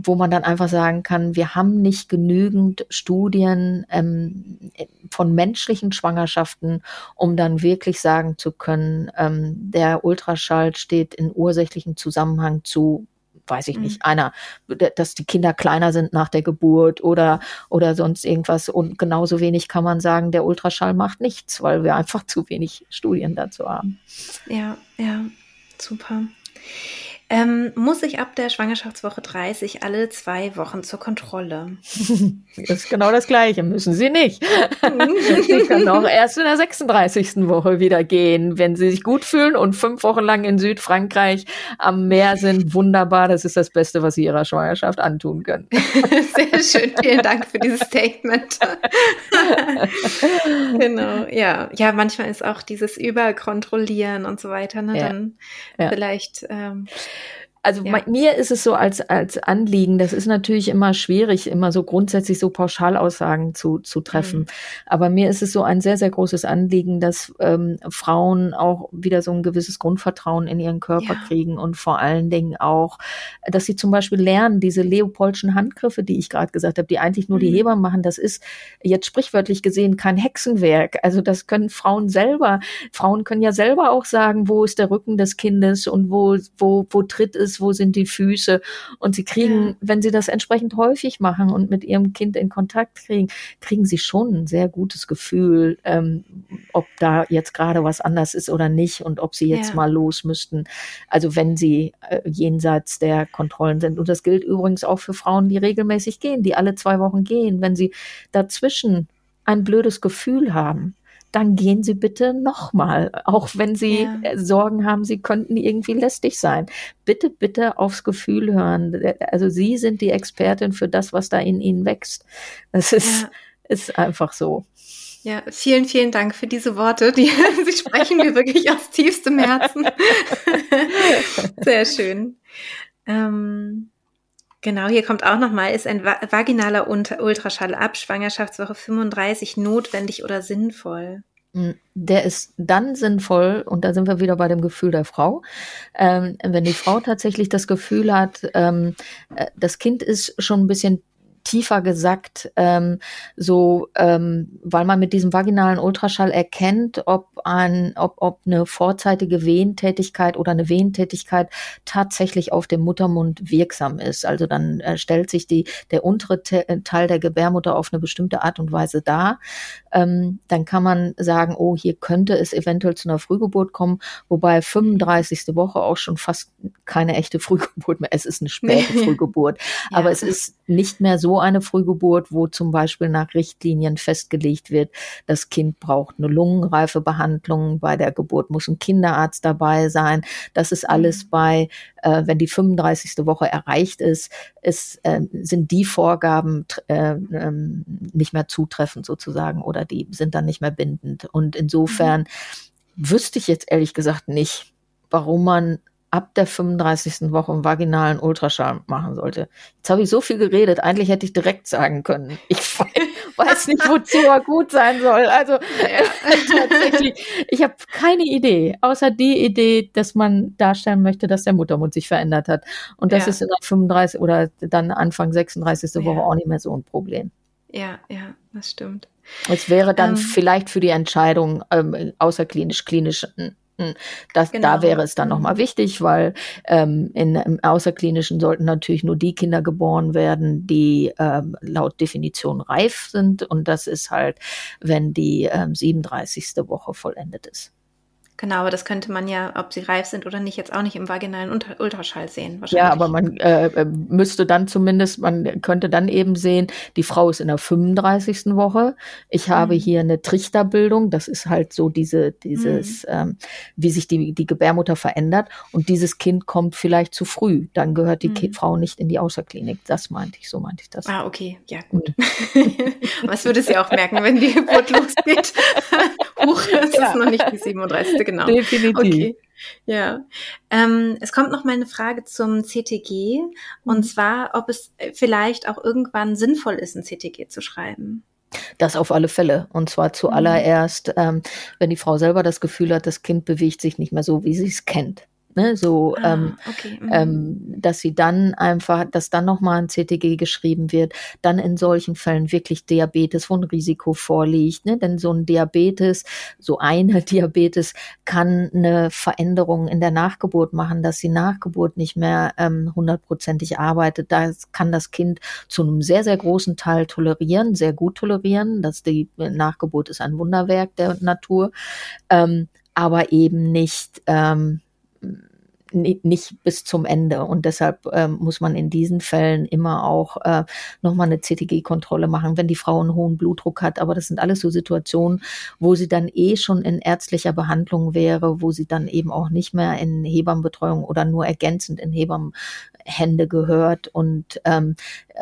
wo man dann einfach sagen kann, wir haben nicht genügend Studien ähm, von menschlichen Schwangerschaften, um dann wirklich sagen zu können, ähm, der Ultraschall steht in ursächlichen Zusammenhang zu weiß ich nicht, mhm. einer, dass die Kinder kleiner sind nach der Geburt oder, oder sonst irgendwas. Und genauso wenig kann man sagen, der Ultraschall macht nichts, weil wir einfach zu wenig Studien dazu haben. Ja, ja, super. Ähm, muss ich ab der Schwangerschaftswoche 30 alle zwei Wochen zur Kontrolle? Das ist genau das Gleiche, müssen Sie nicht. Sie können auch erst in der 36. Woche wieder gehen, wenn Sie sich gut fühlen und fünf Wochen lang in Südfrankreich am Meer sind. Wunderbar, das ist das Beste, was Sie Ihrer Schwangerschaft antun können. Sehr schön, vielen Dank für dieses Statement. genau, ja. Ja, manchmal ist auch dieses Überkontrollieren und so weiter, ne, ja. dann ja. vielleicht ähm, also ja. mir ist es so als, als Anliegen, das ist natürlich immer schwierig, immer so grundsätzlich so Pauschalaussagen zu, zu treffen. Mhm. Aber mir ist es so ein sehr, sehr großes Anliegen, dass ähm, Frauen auch wieder so ein gewisses Grundvertrauen in ihren Körper ja. kriegen und vor allen Dingen auch, dass sie zum Beispiel lernen, diese Leopoldschen Handgriffe, die ich gerade gesagt habe, die eigentlich nur mhm. die Hebammen machen, das ist jetzt sprichwörtlich gesehen kein Hexenwerk. Also das können Frauen selber. Frauen können ja selber auch sagen, wo ist der Rücken des Kindes und wo, wo, wo tritt es wo sind die Füße. Und sie kriegen, ja. wenn sie das entsprechend häufig machen und mit ihrem Kind in Kontakt kriegen, kriegen sie schon ein sehr gutes Gefühl, ähm, ob da jetzt gerade was anders ist oder nicht und ob sie jetzt ja. mal los müssten. Also wenn sie äh, jenseits der Kontrollen sind. Und das gilt übrigens auch für Frauen, die regelmäßig gehen, die alle zwei Wochen gehen. Wenn sie dazwischen ein blödes Gefühl haben, dann gehen Sie bitte nochmal, auch wenn Sie ja. Äh, Sorgen haben, Sie könnten irgendwie lästig sein. Bitte, bitte aufs Gefühl hören. Also Sie sind die Expertin für das, was da in Ihnen wächst. Das ist, ja. ist einfach so. Ja, vielen, vielen Dank für diese Worte. Die, Sie sprechen mir wirklich aus tiefstem Herzen. Sehr schön. Ähm, Genau, hier kommt auch nochmal, ist ein vaginaler Ultraschall ab Schwangerschaftswoche 35 notwendig oder sinnvoll? Hm, der ist dann sinnvoll, und da sind wir wieder bei dem Gefühl der Frau, ähm, wenn die Frau tatsächlich das Gefühl hat, ähm, äh, das Kind ist schon ein bisschen tiefer gesackt, ähm, so, ähm, weil man mit diesem vaginalen Ultraschall erkennt, ob ein, ob, ob eine vorzeitige Wehentätigkeit oder eine Wehentätigkeit tatsächlich auf dem Muttermund wirksam ist. Also dann äh, stellt sich die, der untere Te äh, Teil der Gebärmutter auf eine bestimmte Art und Weise dar. Ähm, dann kann man sagen, oh, hier könnte es eventuell zu einer Frühgeburt kommen, wobei 35. Woche auch schon fast keine echte Frühgeburt mehr. Es ist eine späte Frühgeburt, ja. aber es ist nicht mehr so eine Frühgeburt, wo zum Beispiel nach Richtlinien festgelegt wird, das Kind braucht eine Lungenreifebehandlung, bei der Geburt muss ein Kinderarzt dabei sein. Das ist alles mhm. bei, äh, wenn die 35. Woche erreicht ist, ist äh, sind die Vorgaben äh, äh, nicht mehr zutreffend sozusagen oder die sind dann nicht mehr bindend. Und insofern mhm. wüsste ich jetzt ehrlich gesagt nicht, warum man ab der 35. Woche einen vaginalen Ultraschall machen sollte. Jetzt habe ich so viel geredet, eigentlich hätte ich direkt sagen können. Ich weiß nicht, wozu er gut sein soll. Also ja. tatsächlich, ich habe keine Idee, außer die Idee, dass man darstellen möchte, dass der Muttermund sich verändert hat. Und das ja. ist in der 35 oder dann Anfang 36. Woche auch nicht mehr so ein Problem. Ja, ja, das stimmt. Es wäre dann ähm, vielleicht für die Entscheidung ähm, außerklinisch, klinisch hm, das, genau. Da wäre es dann nochmal wichtig, weil ähm, in, im Außerklinischen sollten natürlich nur die Kinder geboren werden, die ähm, laut Definition reif sind. Und das ist halt, wenn die ähm, 37. Woche vollendet ist. Genau, aber das könnte man ja, ob sie reif sind oder nicht, jetzt auch nicht im vaginalen Ultraschall sehen. Ja, aber man äh, äh, müsste dann zumindest, man könnte dann eben sehen, die Frau ist in der 35. Woche. Ich mhm. habe hier eine Trichterbildung. Das ist halt so diese, dieses, mhm. ähm, wie sich die, die Gebärmutter verändert. Und dieses Kind kommt vielleicht zu früh. Dann gehört die mhm. Frau nicht in die Außerklinik. Das meinte ich, so meinte ich das. Ah, okay, ja, gut. Was würde sie auch merken, wenn die Geburt losgeht? Huch, es ja. ist noch nicht die 37 genau. Definitiv. Okay. Ja. Ähm, es kommt noch mal eine Frage zum CTG und mhm. zwar, ob es vielleicht auch irgendwann sinnvoll ist, ein CTG zu schreiben. Das auf alle Fälle. Und zwar zuallererst, ähm, wenn die Frau selber das Gefühl hat, das Kind bewegt sich nicht mehr so, wie sie es kennt. Ne, so, ah, ähm, okay. mhm. ähm, dass sie dann einfach, dass dann nochmal ein CTG geschrieben wird, dann in solchen Fällen wirklich Diabetes, wo ein Risiko vorliegt, ne? denn so ein Diabetes, so eine Diabetes kann eine Veränderung in der Nachgeburt machen, dass die Nachgeburt nicht mehr ähm, hundertprozentig arbeitet. Da kann das Kind zu einem sehr, sehr großen Teil tolerieren, sehr gut tolerieren, dass die Nachgeburt ist ein Wunderwerk der Natur, ähm, aber eben nicht, ähm, nicht bis zum Ende. Und deshalb ähm, muss man in diesen Fällen immer auch äh, nochmal eine CTG-Kontrolle machen, wenn die Frau einen hohen Blutdruck hat. Aber das sind alles so Situationen, wo sie dann eh schon in ärztlicher Behandlung wäre, wo sie dann eben auch nicht mehr in Hebammenbetreuung oder nur ergänzend in Hebammenhände gehört. Und ähm,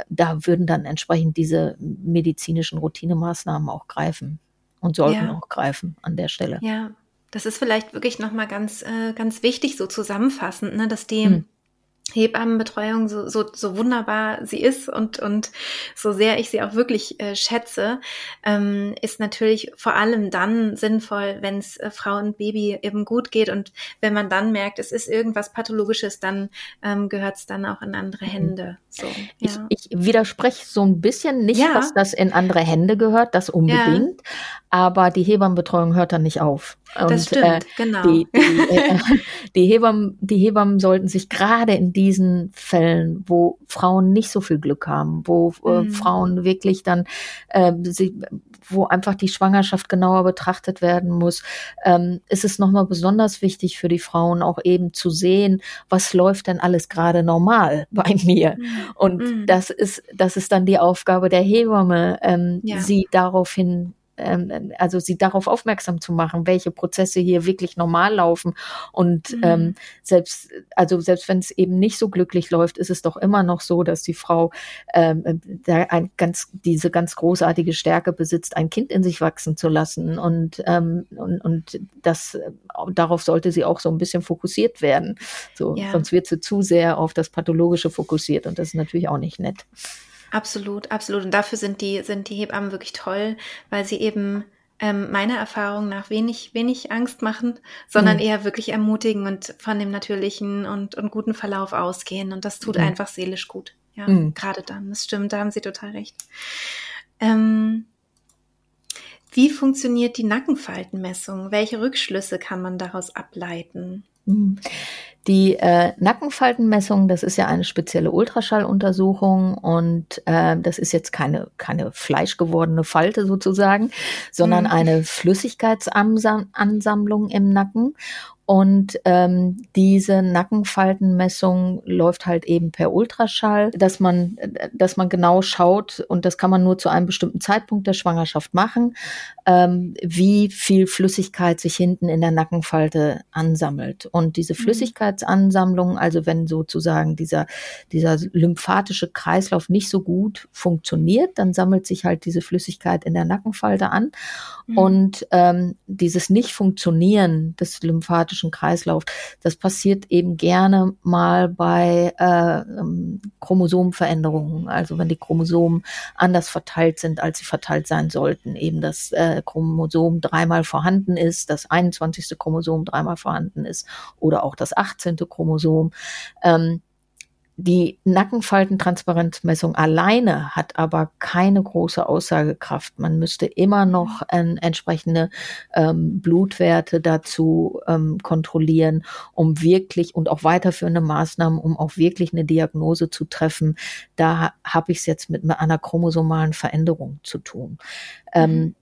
da würden dann entsprechend diese medizinischen Routinemaßnahmen auch greifen und sollten ja. auch greifen an der Stelle. Ja. Das ist vielleicht wirklich nochmal ganz, äh, ganz wichtig, so zusammenfassend, ne, dass die, hm. Hebammenbetreuung so, so, so wunderbar sie ist und, und so sehr ich sie auch wirklich äh, schätze, ähm, ist natürlich vor allem dann sinnvoll, wenn es äh, Frau und Baby eben gut geht und wenn man dann merkt, es ist irgendwas Pathologisches, dann ähm, gehört es dann auch in andere mhm. Hände. So, ja. ich, ich widerspreche so ein bisschen nicht, ja. dass das in andere Hände gehört, das unbedingt, ja. aber die Hebammenbetreuung hört dann nicht auf. Und, das stimmt, äh, genau. Die, die, äh, die, Hebammen, die Hebammen sollten sich gerade in diesen Fällen, wo Frauen nicht so viel Glück haben, wo äh, mhm. Frauen wirklich dann, äh, sie, wo einfach die Schwangerschaft genauer betrachtet werden muss, ähm, ist es nochmal besonders wichtig für die Frauen auch eben zu sehen, was läuft denn alles gerade normal bei mir. Mhm. Und mhm. das ist, das ist dann die Aufgabe der Hebamme, ähm, ja. sie daraufhin ähm, also sie darauf aufmerksam zu machen, welche Prozesse hier wirklich normal laufen. Und mhm. ähm, selbst, also selbst wenn es eben nicht so glücklich läuft, ist es doch immer noch so, dass die Frau ähm, da ein ganz, diese ganz großartige Stärke besitzt, ein Kind in sich wachsen zu lassen. Und, ähm, und, und das darauf sollte sie auch so ein bisschen fokussiert werden. So, ja. sonst wird sie zu sehr auf das Pathologische fokussiert und das ist natürlich auch nicht nett. Absolut, absolut. Und dafür sind die, sind die Hebammen wirklich toll, weil sie eben ähm, meiner Erfahrung nach wenig, wenig Angst machen, sondern mhm. eher wirklich ermutigen und von dem natürlichen und, und guten Verlauf ausgehen. Und das tut mhm. einfach seelisch gut. Ja, mhm. gerade dann. Das stimmt, da haben Sie total recht. Ähm, wie funktioniert die Nackenfaltenmessung? Welche Rückschlüsse kann man daraus ableiten? Die äh, Nackenfaltenmessung, das ist ja eine spezielle Ultraschalluntersuchung und äh, das ist jetzt keine, keine fleischgewordene Falte sozusagen, sondern mhm. eine Flüssigkeitsansammlung im Nacken. Und ähm, diese Nackenfaltenmessung läuft halt eben per Ultraschall, dass man, dass man genau schaut, und das kann man nur zu einem bestimmten Zeitpunkt der Schwangerschaft machen, ähm, wie viel Flüssigkeit sich hinten in der Nackenfalte ansammelt. Und diese mhm. Flüssigkeitsansammlung, also wenn sozusagen dieser, dieser lymphatische Kreislauf nicht so gut funktioniert, dann sammelt sich halt diese Flüssigkeit in der Nackenfalte an. Mhm. Und ähm, dieses Nicht-Funktionieren des lymphatischen somatischen Kreislauf. Das passiert eben gerne mal bei äh, ähm, Chromosomenveränderungen, also wenn die Chromosomen anders verteilt sind, als sie verteilt sein sollten. Eben das äh, Chromosom dreimal vorhanden ist, das 21. Chromosom dreimal vorhanden ist oder auch das 18. Chromosom. Ähm, die Nackenfaltentransparenzmessung alleine hat aber keine große Aussagekraft. Man müsste immer noch ähm, entsprechende ähm, Blutwerte dazu ähm, kontrollieren, um wirklich und auch weiterführende Maßnahmen, um auch wirklich eine Diagnose zu treffen. Da habe ich es jetzt mit einer chromosomalen Veränderung zu tun. Ähm, mhm.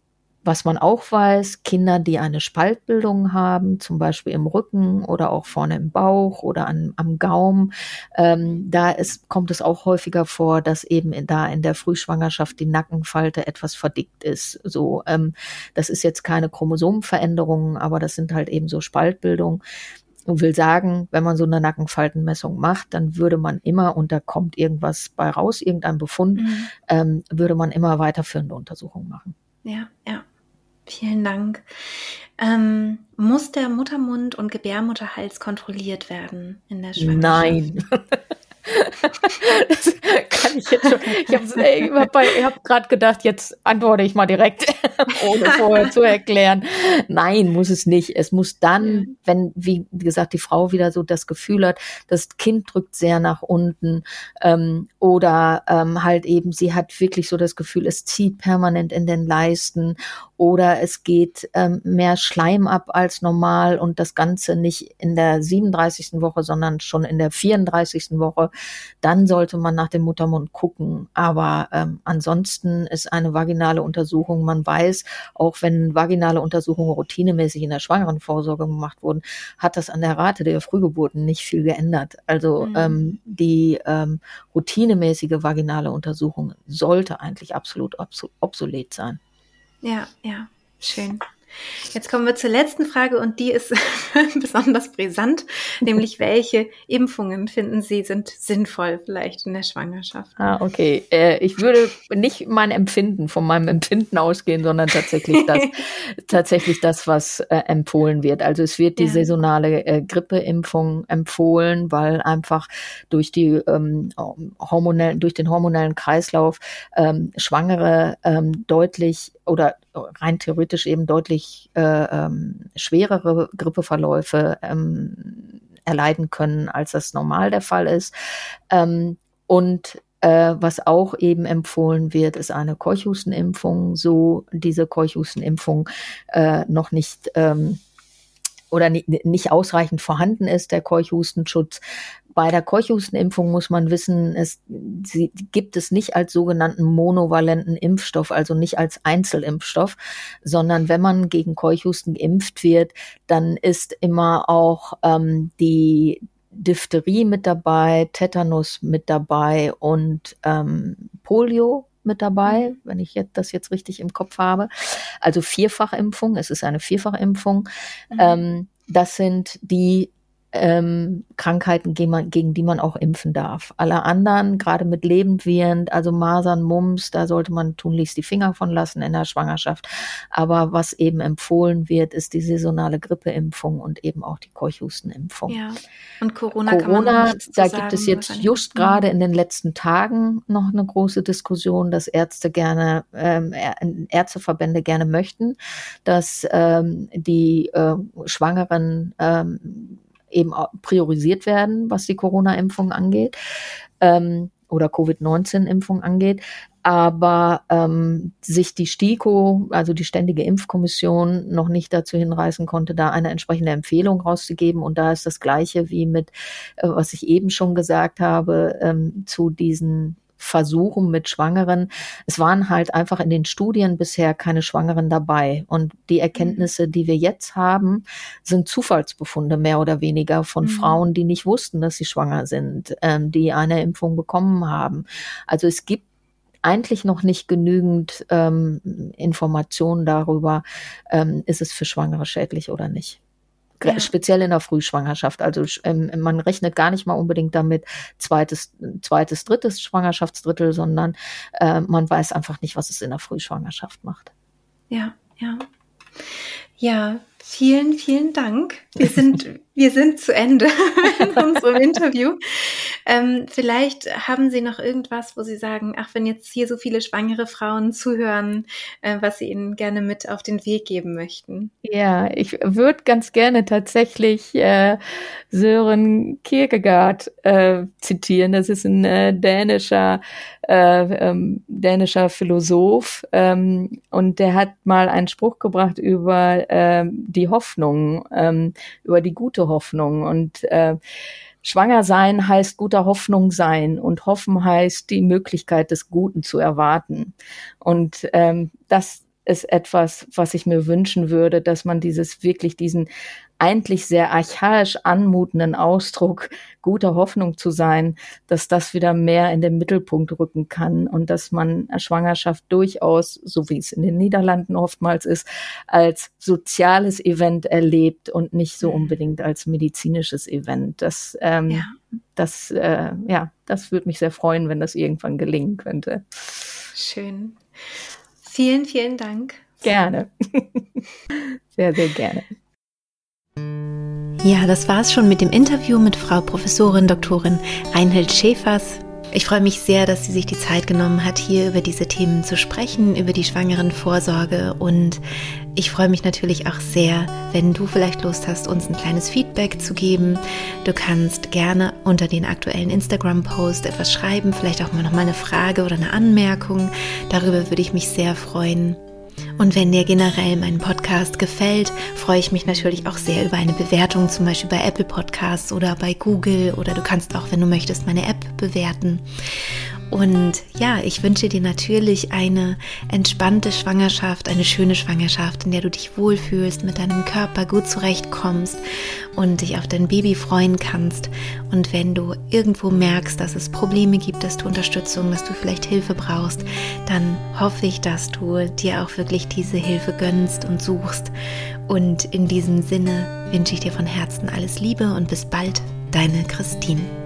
Was man auch weiß, Kinder, die eine Spaltbildung haben, zum Beispiel im Rücken oder auch vorne im Bauch oder an, am Gaum, ähm, da ist, kommt es auch häufiger vor, dass eben in, da in der Frühschwangerschaft die Nackenfalte etwas verdickt ist. So, ähm, das ist jetzt keine Chromosomenveränderung, aber das sind halt eben so Spaltbildungen und will sagen, wenn man so eine Nackenfaltenmessung macht, dann würde man immer, und da kommt irgendwas bei raus, irgendein Befund, mhm. ähm, würde man immer weiterführende Untersuchungen machen. Ja, ja. Vielen Dank. Ähm, muss der Muttermund und Gebärmutterhals kontrolliert werden in der Schwangerschaft? Nein. das kann ich jetzt schon. Ich habe hab, hab gerade gedacht, jetzt antworte ich mal direkt, ohne vorher zu erklären. Nein, muss es nicht. Es muss dann, wenn, wie gesagt, die Frau wieder so das Gefühl hat, das Kind drückt sehr nach unten ähm, oder ähm, halt eben, sie hat wirklich so das Gefühl, es zieht permanent in den Leisten oder es geht ähm, mehr Schleim ab als normal und das Ganze nicht in der 37. Woche, sondern schon in der 34. Woche, dann sollte man nach dem Muttermund gucken. Aber ähm, ansonsten ist eine vaginale Untersuchung, man weiß, auch wenn vaginale Untersuchungen routinemäßig in der Schwangerenvorsorge gemacht wurden, hat das an der Rate der Frühgeburten nicht viel geändert. Also mhm. ähm, die ähm, routinemäßige vaginale Untersuchung sollte eigentlich absolut obsolet sein. Ja, ja, schön. Jetzt kommen wir zur letzten Frage und die ist besonders brisant, nämlich welche Impfungen finden Sie sind sinnvoll vielleicht in der Schwangerschaft? Ah, okay. Äh, ich würde nicht mein Empfinden von meinem Empfinden ausgehen, sondern tatsächlich das, tatsächlich das, was äh, empfohlen wird. Also es wird die ja. saisonale äh, Grippeimpfung empfohlen, weil einfach durch die ähm, hormonellen, durch den hormonellen Kreislauf ähm, Schwangere ähm, deutlich oder rein theoretisch eben deutlich äh, ähm, schwerere Grippeverläufe ähm, erleiden können, als das normal der Fall ist. Ähm, und äh, was auch eben empfohlen wird, ist eine Keuchhustenimpfung, so diese Keuchhustenimpfung äh, noch nicht ähm, oder nicht ausreichend vorhanden ist, der Keuchhustenschutz, bei der Keuchhustenimpfung muss man wissen, es sie gibt es nicht als sogenannten monovalenten Impfstoff, also nicht als Einzelimpfstoff, sondern wenn man gegen Keuchhusten geimpft wird, dann ist immer auch ähm, die Diphtherie mit dabei, Tetanus mit dabei und ähm, Polio mit dabei, mhm. wenn ich jetzt, das jetzt richtig im Kopf habe. Also Vierfachimpfung, es ist eine Vierfachimpfung. Mhm. Ähm, das sind die ähm, Krankheiten, gegen, die man auch impfen darf. Alle anderen, gerade mit Lebendviren, also Masern, Mumps, da sollte man tunlichst die Finger von lassen in der Schwangerschaft. Aber was eben empfohlen wird, ist die saisonale Grippeimpfung und eben auch die Keuchhustenimpfung. Ja. Und Corona, Corona da gibt es jetzt just gerade in den letzten Tagen noch eine große Diskussion, dass Ärzte gerne, ähm, Ärzteverbände gerne möchten, dass ähm, die äh, Schwangeren ähm, eben priorisiert werden, was die Corona-Impfung angeht ähm, oder Covid-19-Impfung angeht. Aber ähm, sich die STIKO, also die Ständige Impfkommission, noch nicht dazu hinreißen konnte, da eine entsprechende Empfehlung rauszugeben. Und da ist das Gleiche wie mit, äh, was ich eben schon gesagt habe, ähm, zu diesen Versuchen mit Schwangeren. Es waren halt einfach in den Studien bisher keine Schwangeren dabei. Und die Erkenntnisse, die wir jetzt haben, sind Zufallsbefunde mehr oder weniger von mhm. Frauen, die nicht wussten, dass sie schwanger sind, ähm, die eine Impfung bekommen haben. Also es gibt eigentlich noch nicht genügend ähm, Informationen darüber, ähm, ist es für Schwangere schädlich oder nicht ja. speziell in der Frühschwangerschaft. Also ähm, man rechnet gar nicht mal unbedingt damit zweites, zweites, drittes Schwangerschaftsdrittel, sondern äh, man weiß einfach nicht, was es in der Frühschwangerschaft macht. Ja, ja. Ja, Vielen, vielen Dank. Wir sind, wir sind zu Ende in unserem Interview. Ähm, vielleicht haben Sie noch irgendwas, wo Sie sagen, ach, wenn jetzt hier so viele schwangere Frauen zuhören, äh, was Sie ihnen gerne mit auf den Weg geben möchten. Ja, ich würde ganz gerne tatsächlich äh, Sören Kierkegaard äh, zitieren. Das ist ein äh, dänischer äh, ähm, dänischer Philosoph ähm, und der hat mal einen Spruch gebracht über äh, die Hoffnung, ähm, über die gute Hoffnung und äh, Schwanger sein heißt guter Hoffnung sein und hoffen heißt die Möglichkeit des Guten zu erwarten. Und ähm, das ist etwas, was ich mir wünschen würde, dass man dieses wirklich diesen eigentlich sehr archaisch anmutenden Ausdruck guter Hoffnung zu sein, dass das wieder mehr in den Mittelpunkt rücken kann und dass man Schwangerschaft durchaus, so wie es in den Niederlanden oftmals ist, als soziales Event erlebt und nicht so mhm. unbedingt als medizinisches Event. Das, ähm, ja. das, äh, ja, das würde mich sehr freuen, wenn das irgendwann gelingen könnte. Schön. Vielen, vielen Dank. Gerne. sehr, sehr gerne. Ja, das war's schon mit dem Interview mit Frau Professorin Doktorin Reinhild Schäfers. Ich freue mich sehr, dass sie sich die Zeit genommen hat, hier über diese Themen zu sprechen, über die Schwangerenvorsorge. Und ich freue mich natürlich auch sehr, wenn du vielleicht Lust hast, uns ein kleines Feedback zu geben. Du kannst gerne unter den aktuellen Instagram-Post etwas schreiben, vielleicht auch mal noch mal eine Frage oder eine Anmerkung. Darüber würde ich mich sehr freuen. Und wenn dir generell mein Podcast gefällt, freue ich mich natürlich auch sehr über eine Bewertung, zum Beispiel bei Apple Podcasts oder bei Google oder du kannst auch, wenn du möchtest, meine App bewerten. Und ja, ich wünsche dir natürlich eine entspannte Schwangerschaft, eine schöne Schwangerschaft, in der du dich wohlfühlst, mit deinem Körper gut zurechtkommst und dich auf dein Baby freuen kannst. Und wenn du irgendwo merkst, dass es Probleme gibt, dass du Unterstützung, dass du vielleicht Hilfe brauchst, dann hoffe ich, dass du dir auch wirklich diese Hilfe gönnst und suchst. Und in diesem Sinne wünsche ich dir von Herzen alles Liebe und bis bald, deine Christine.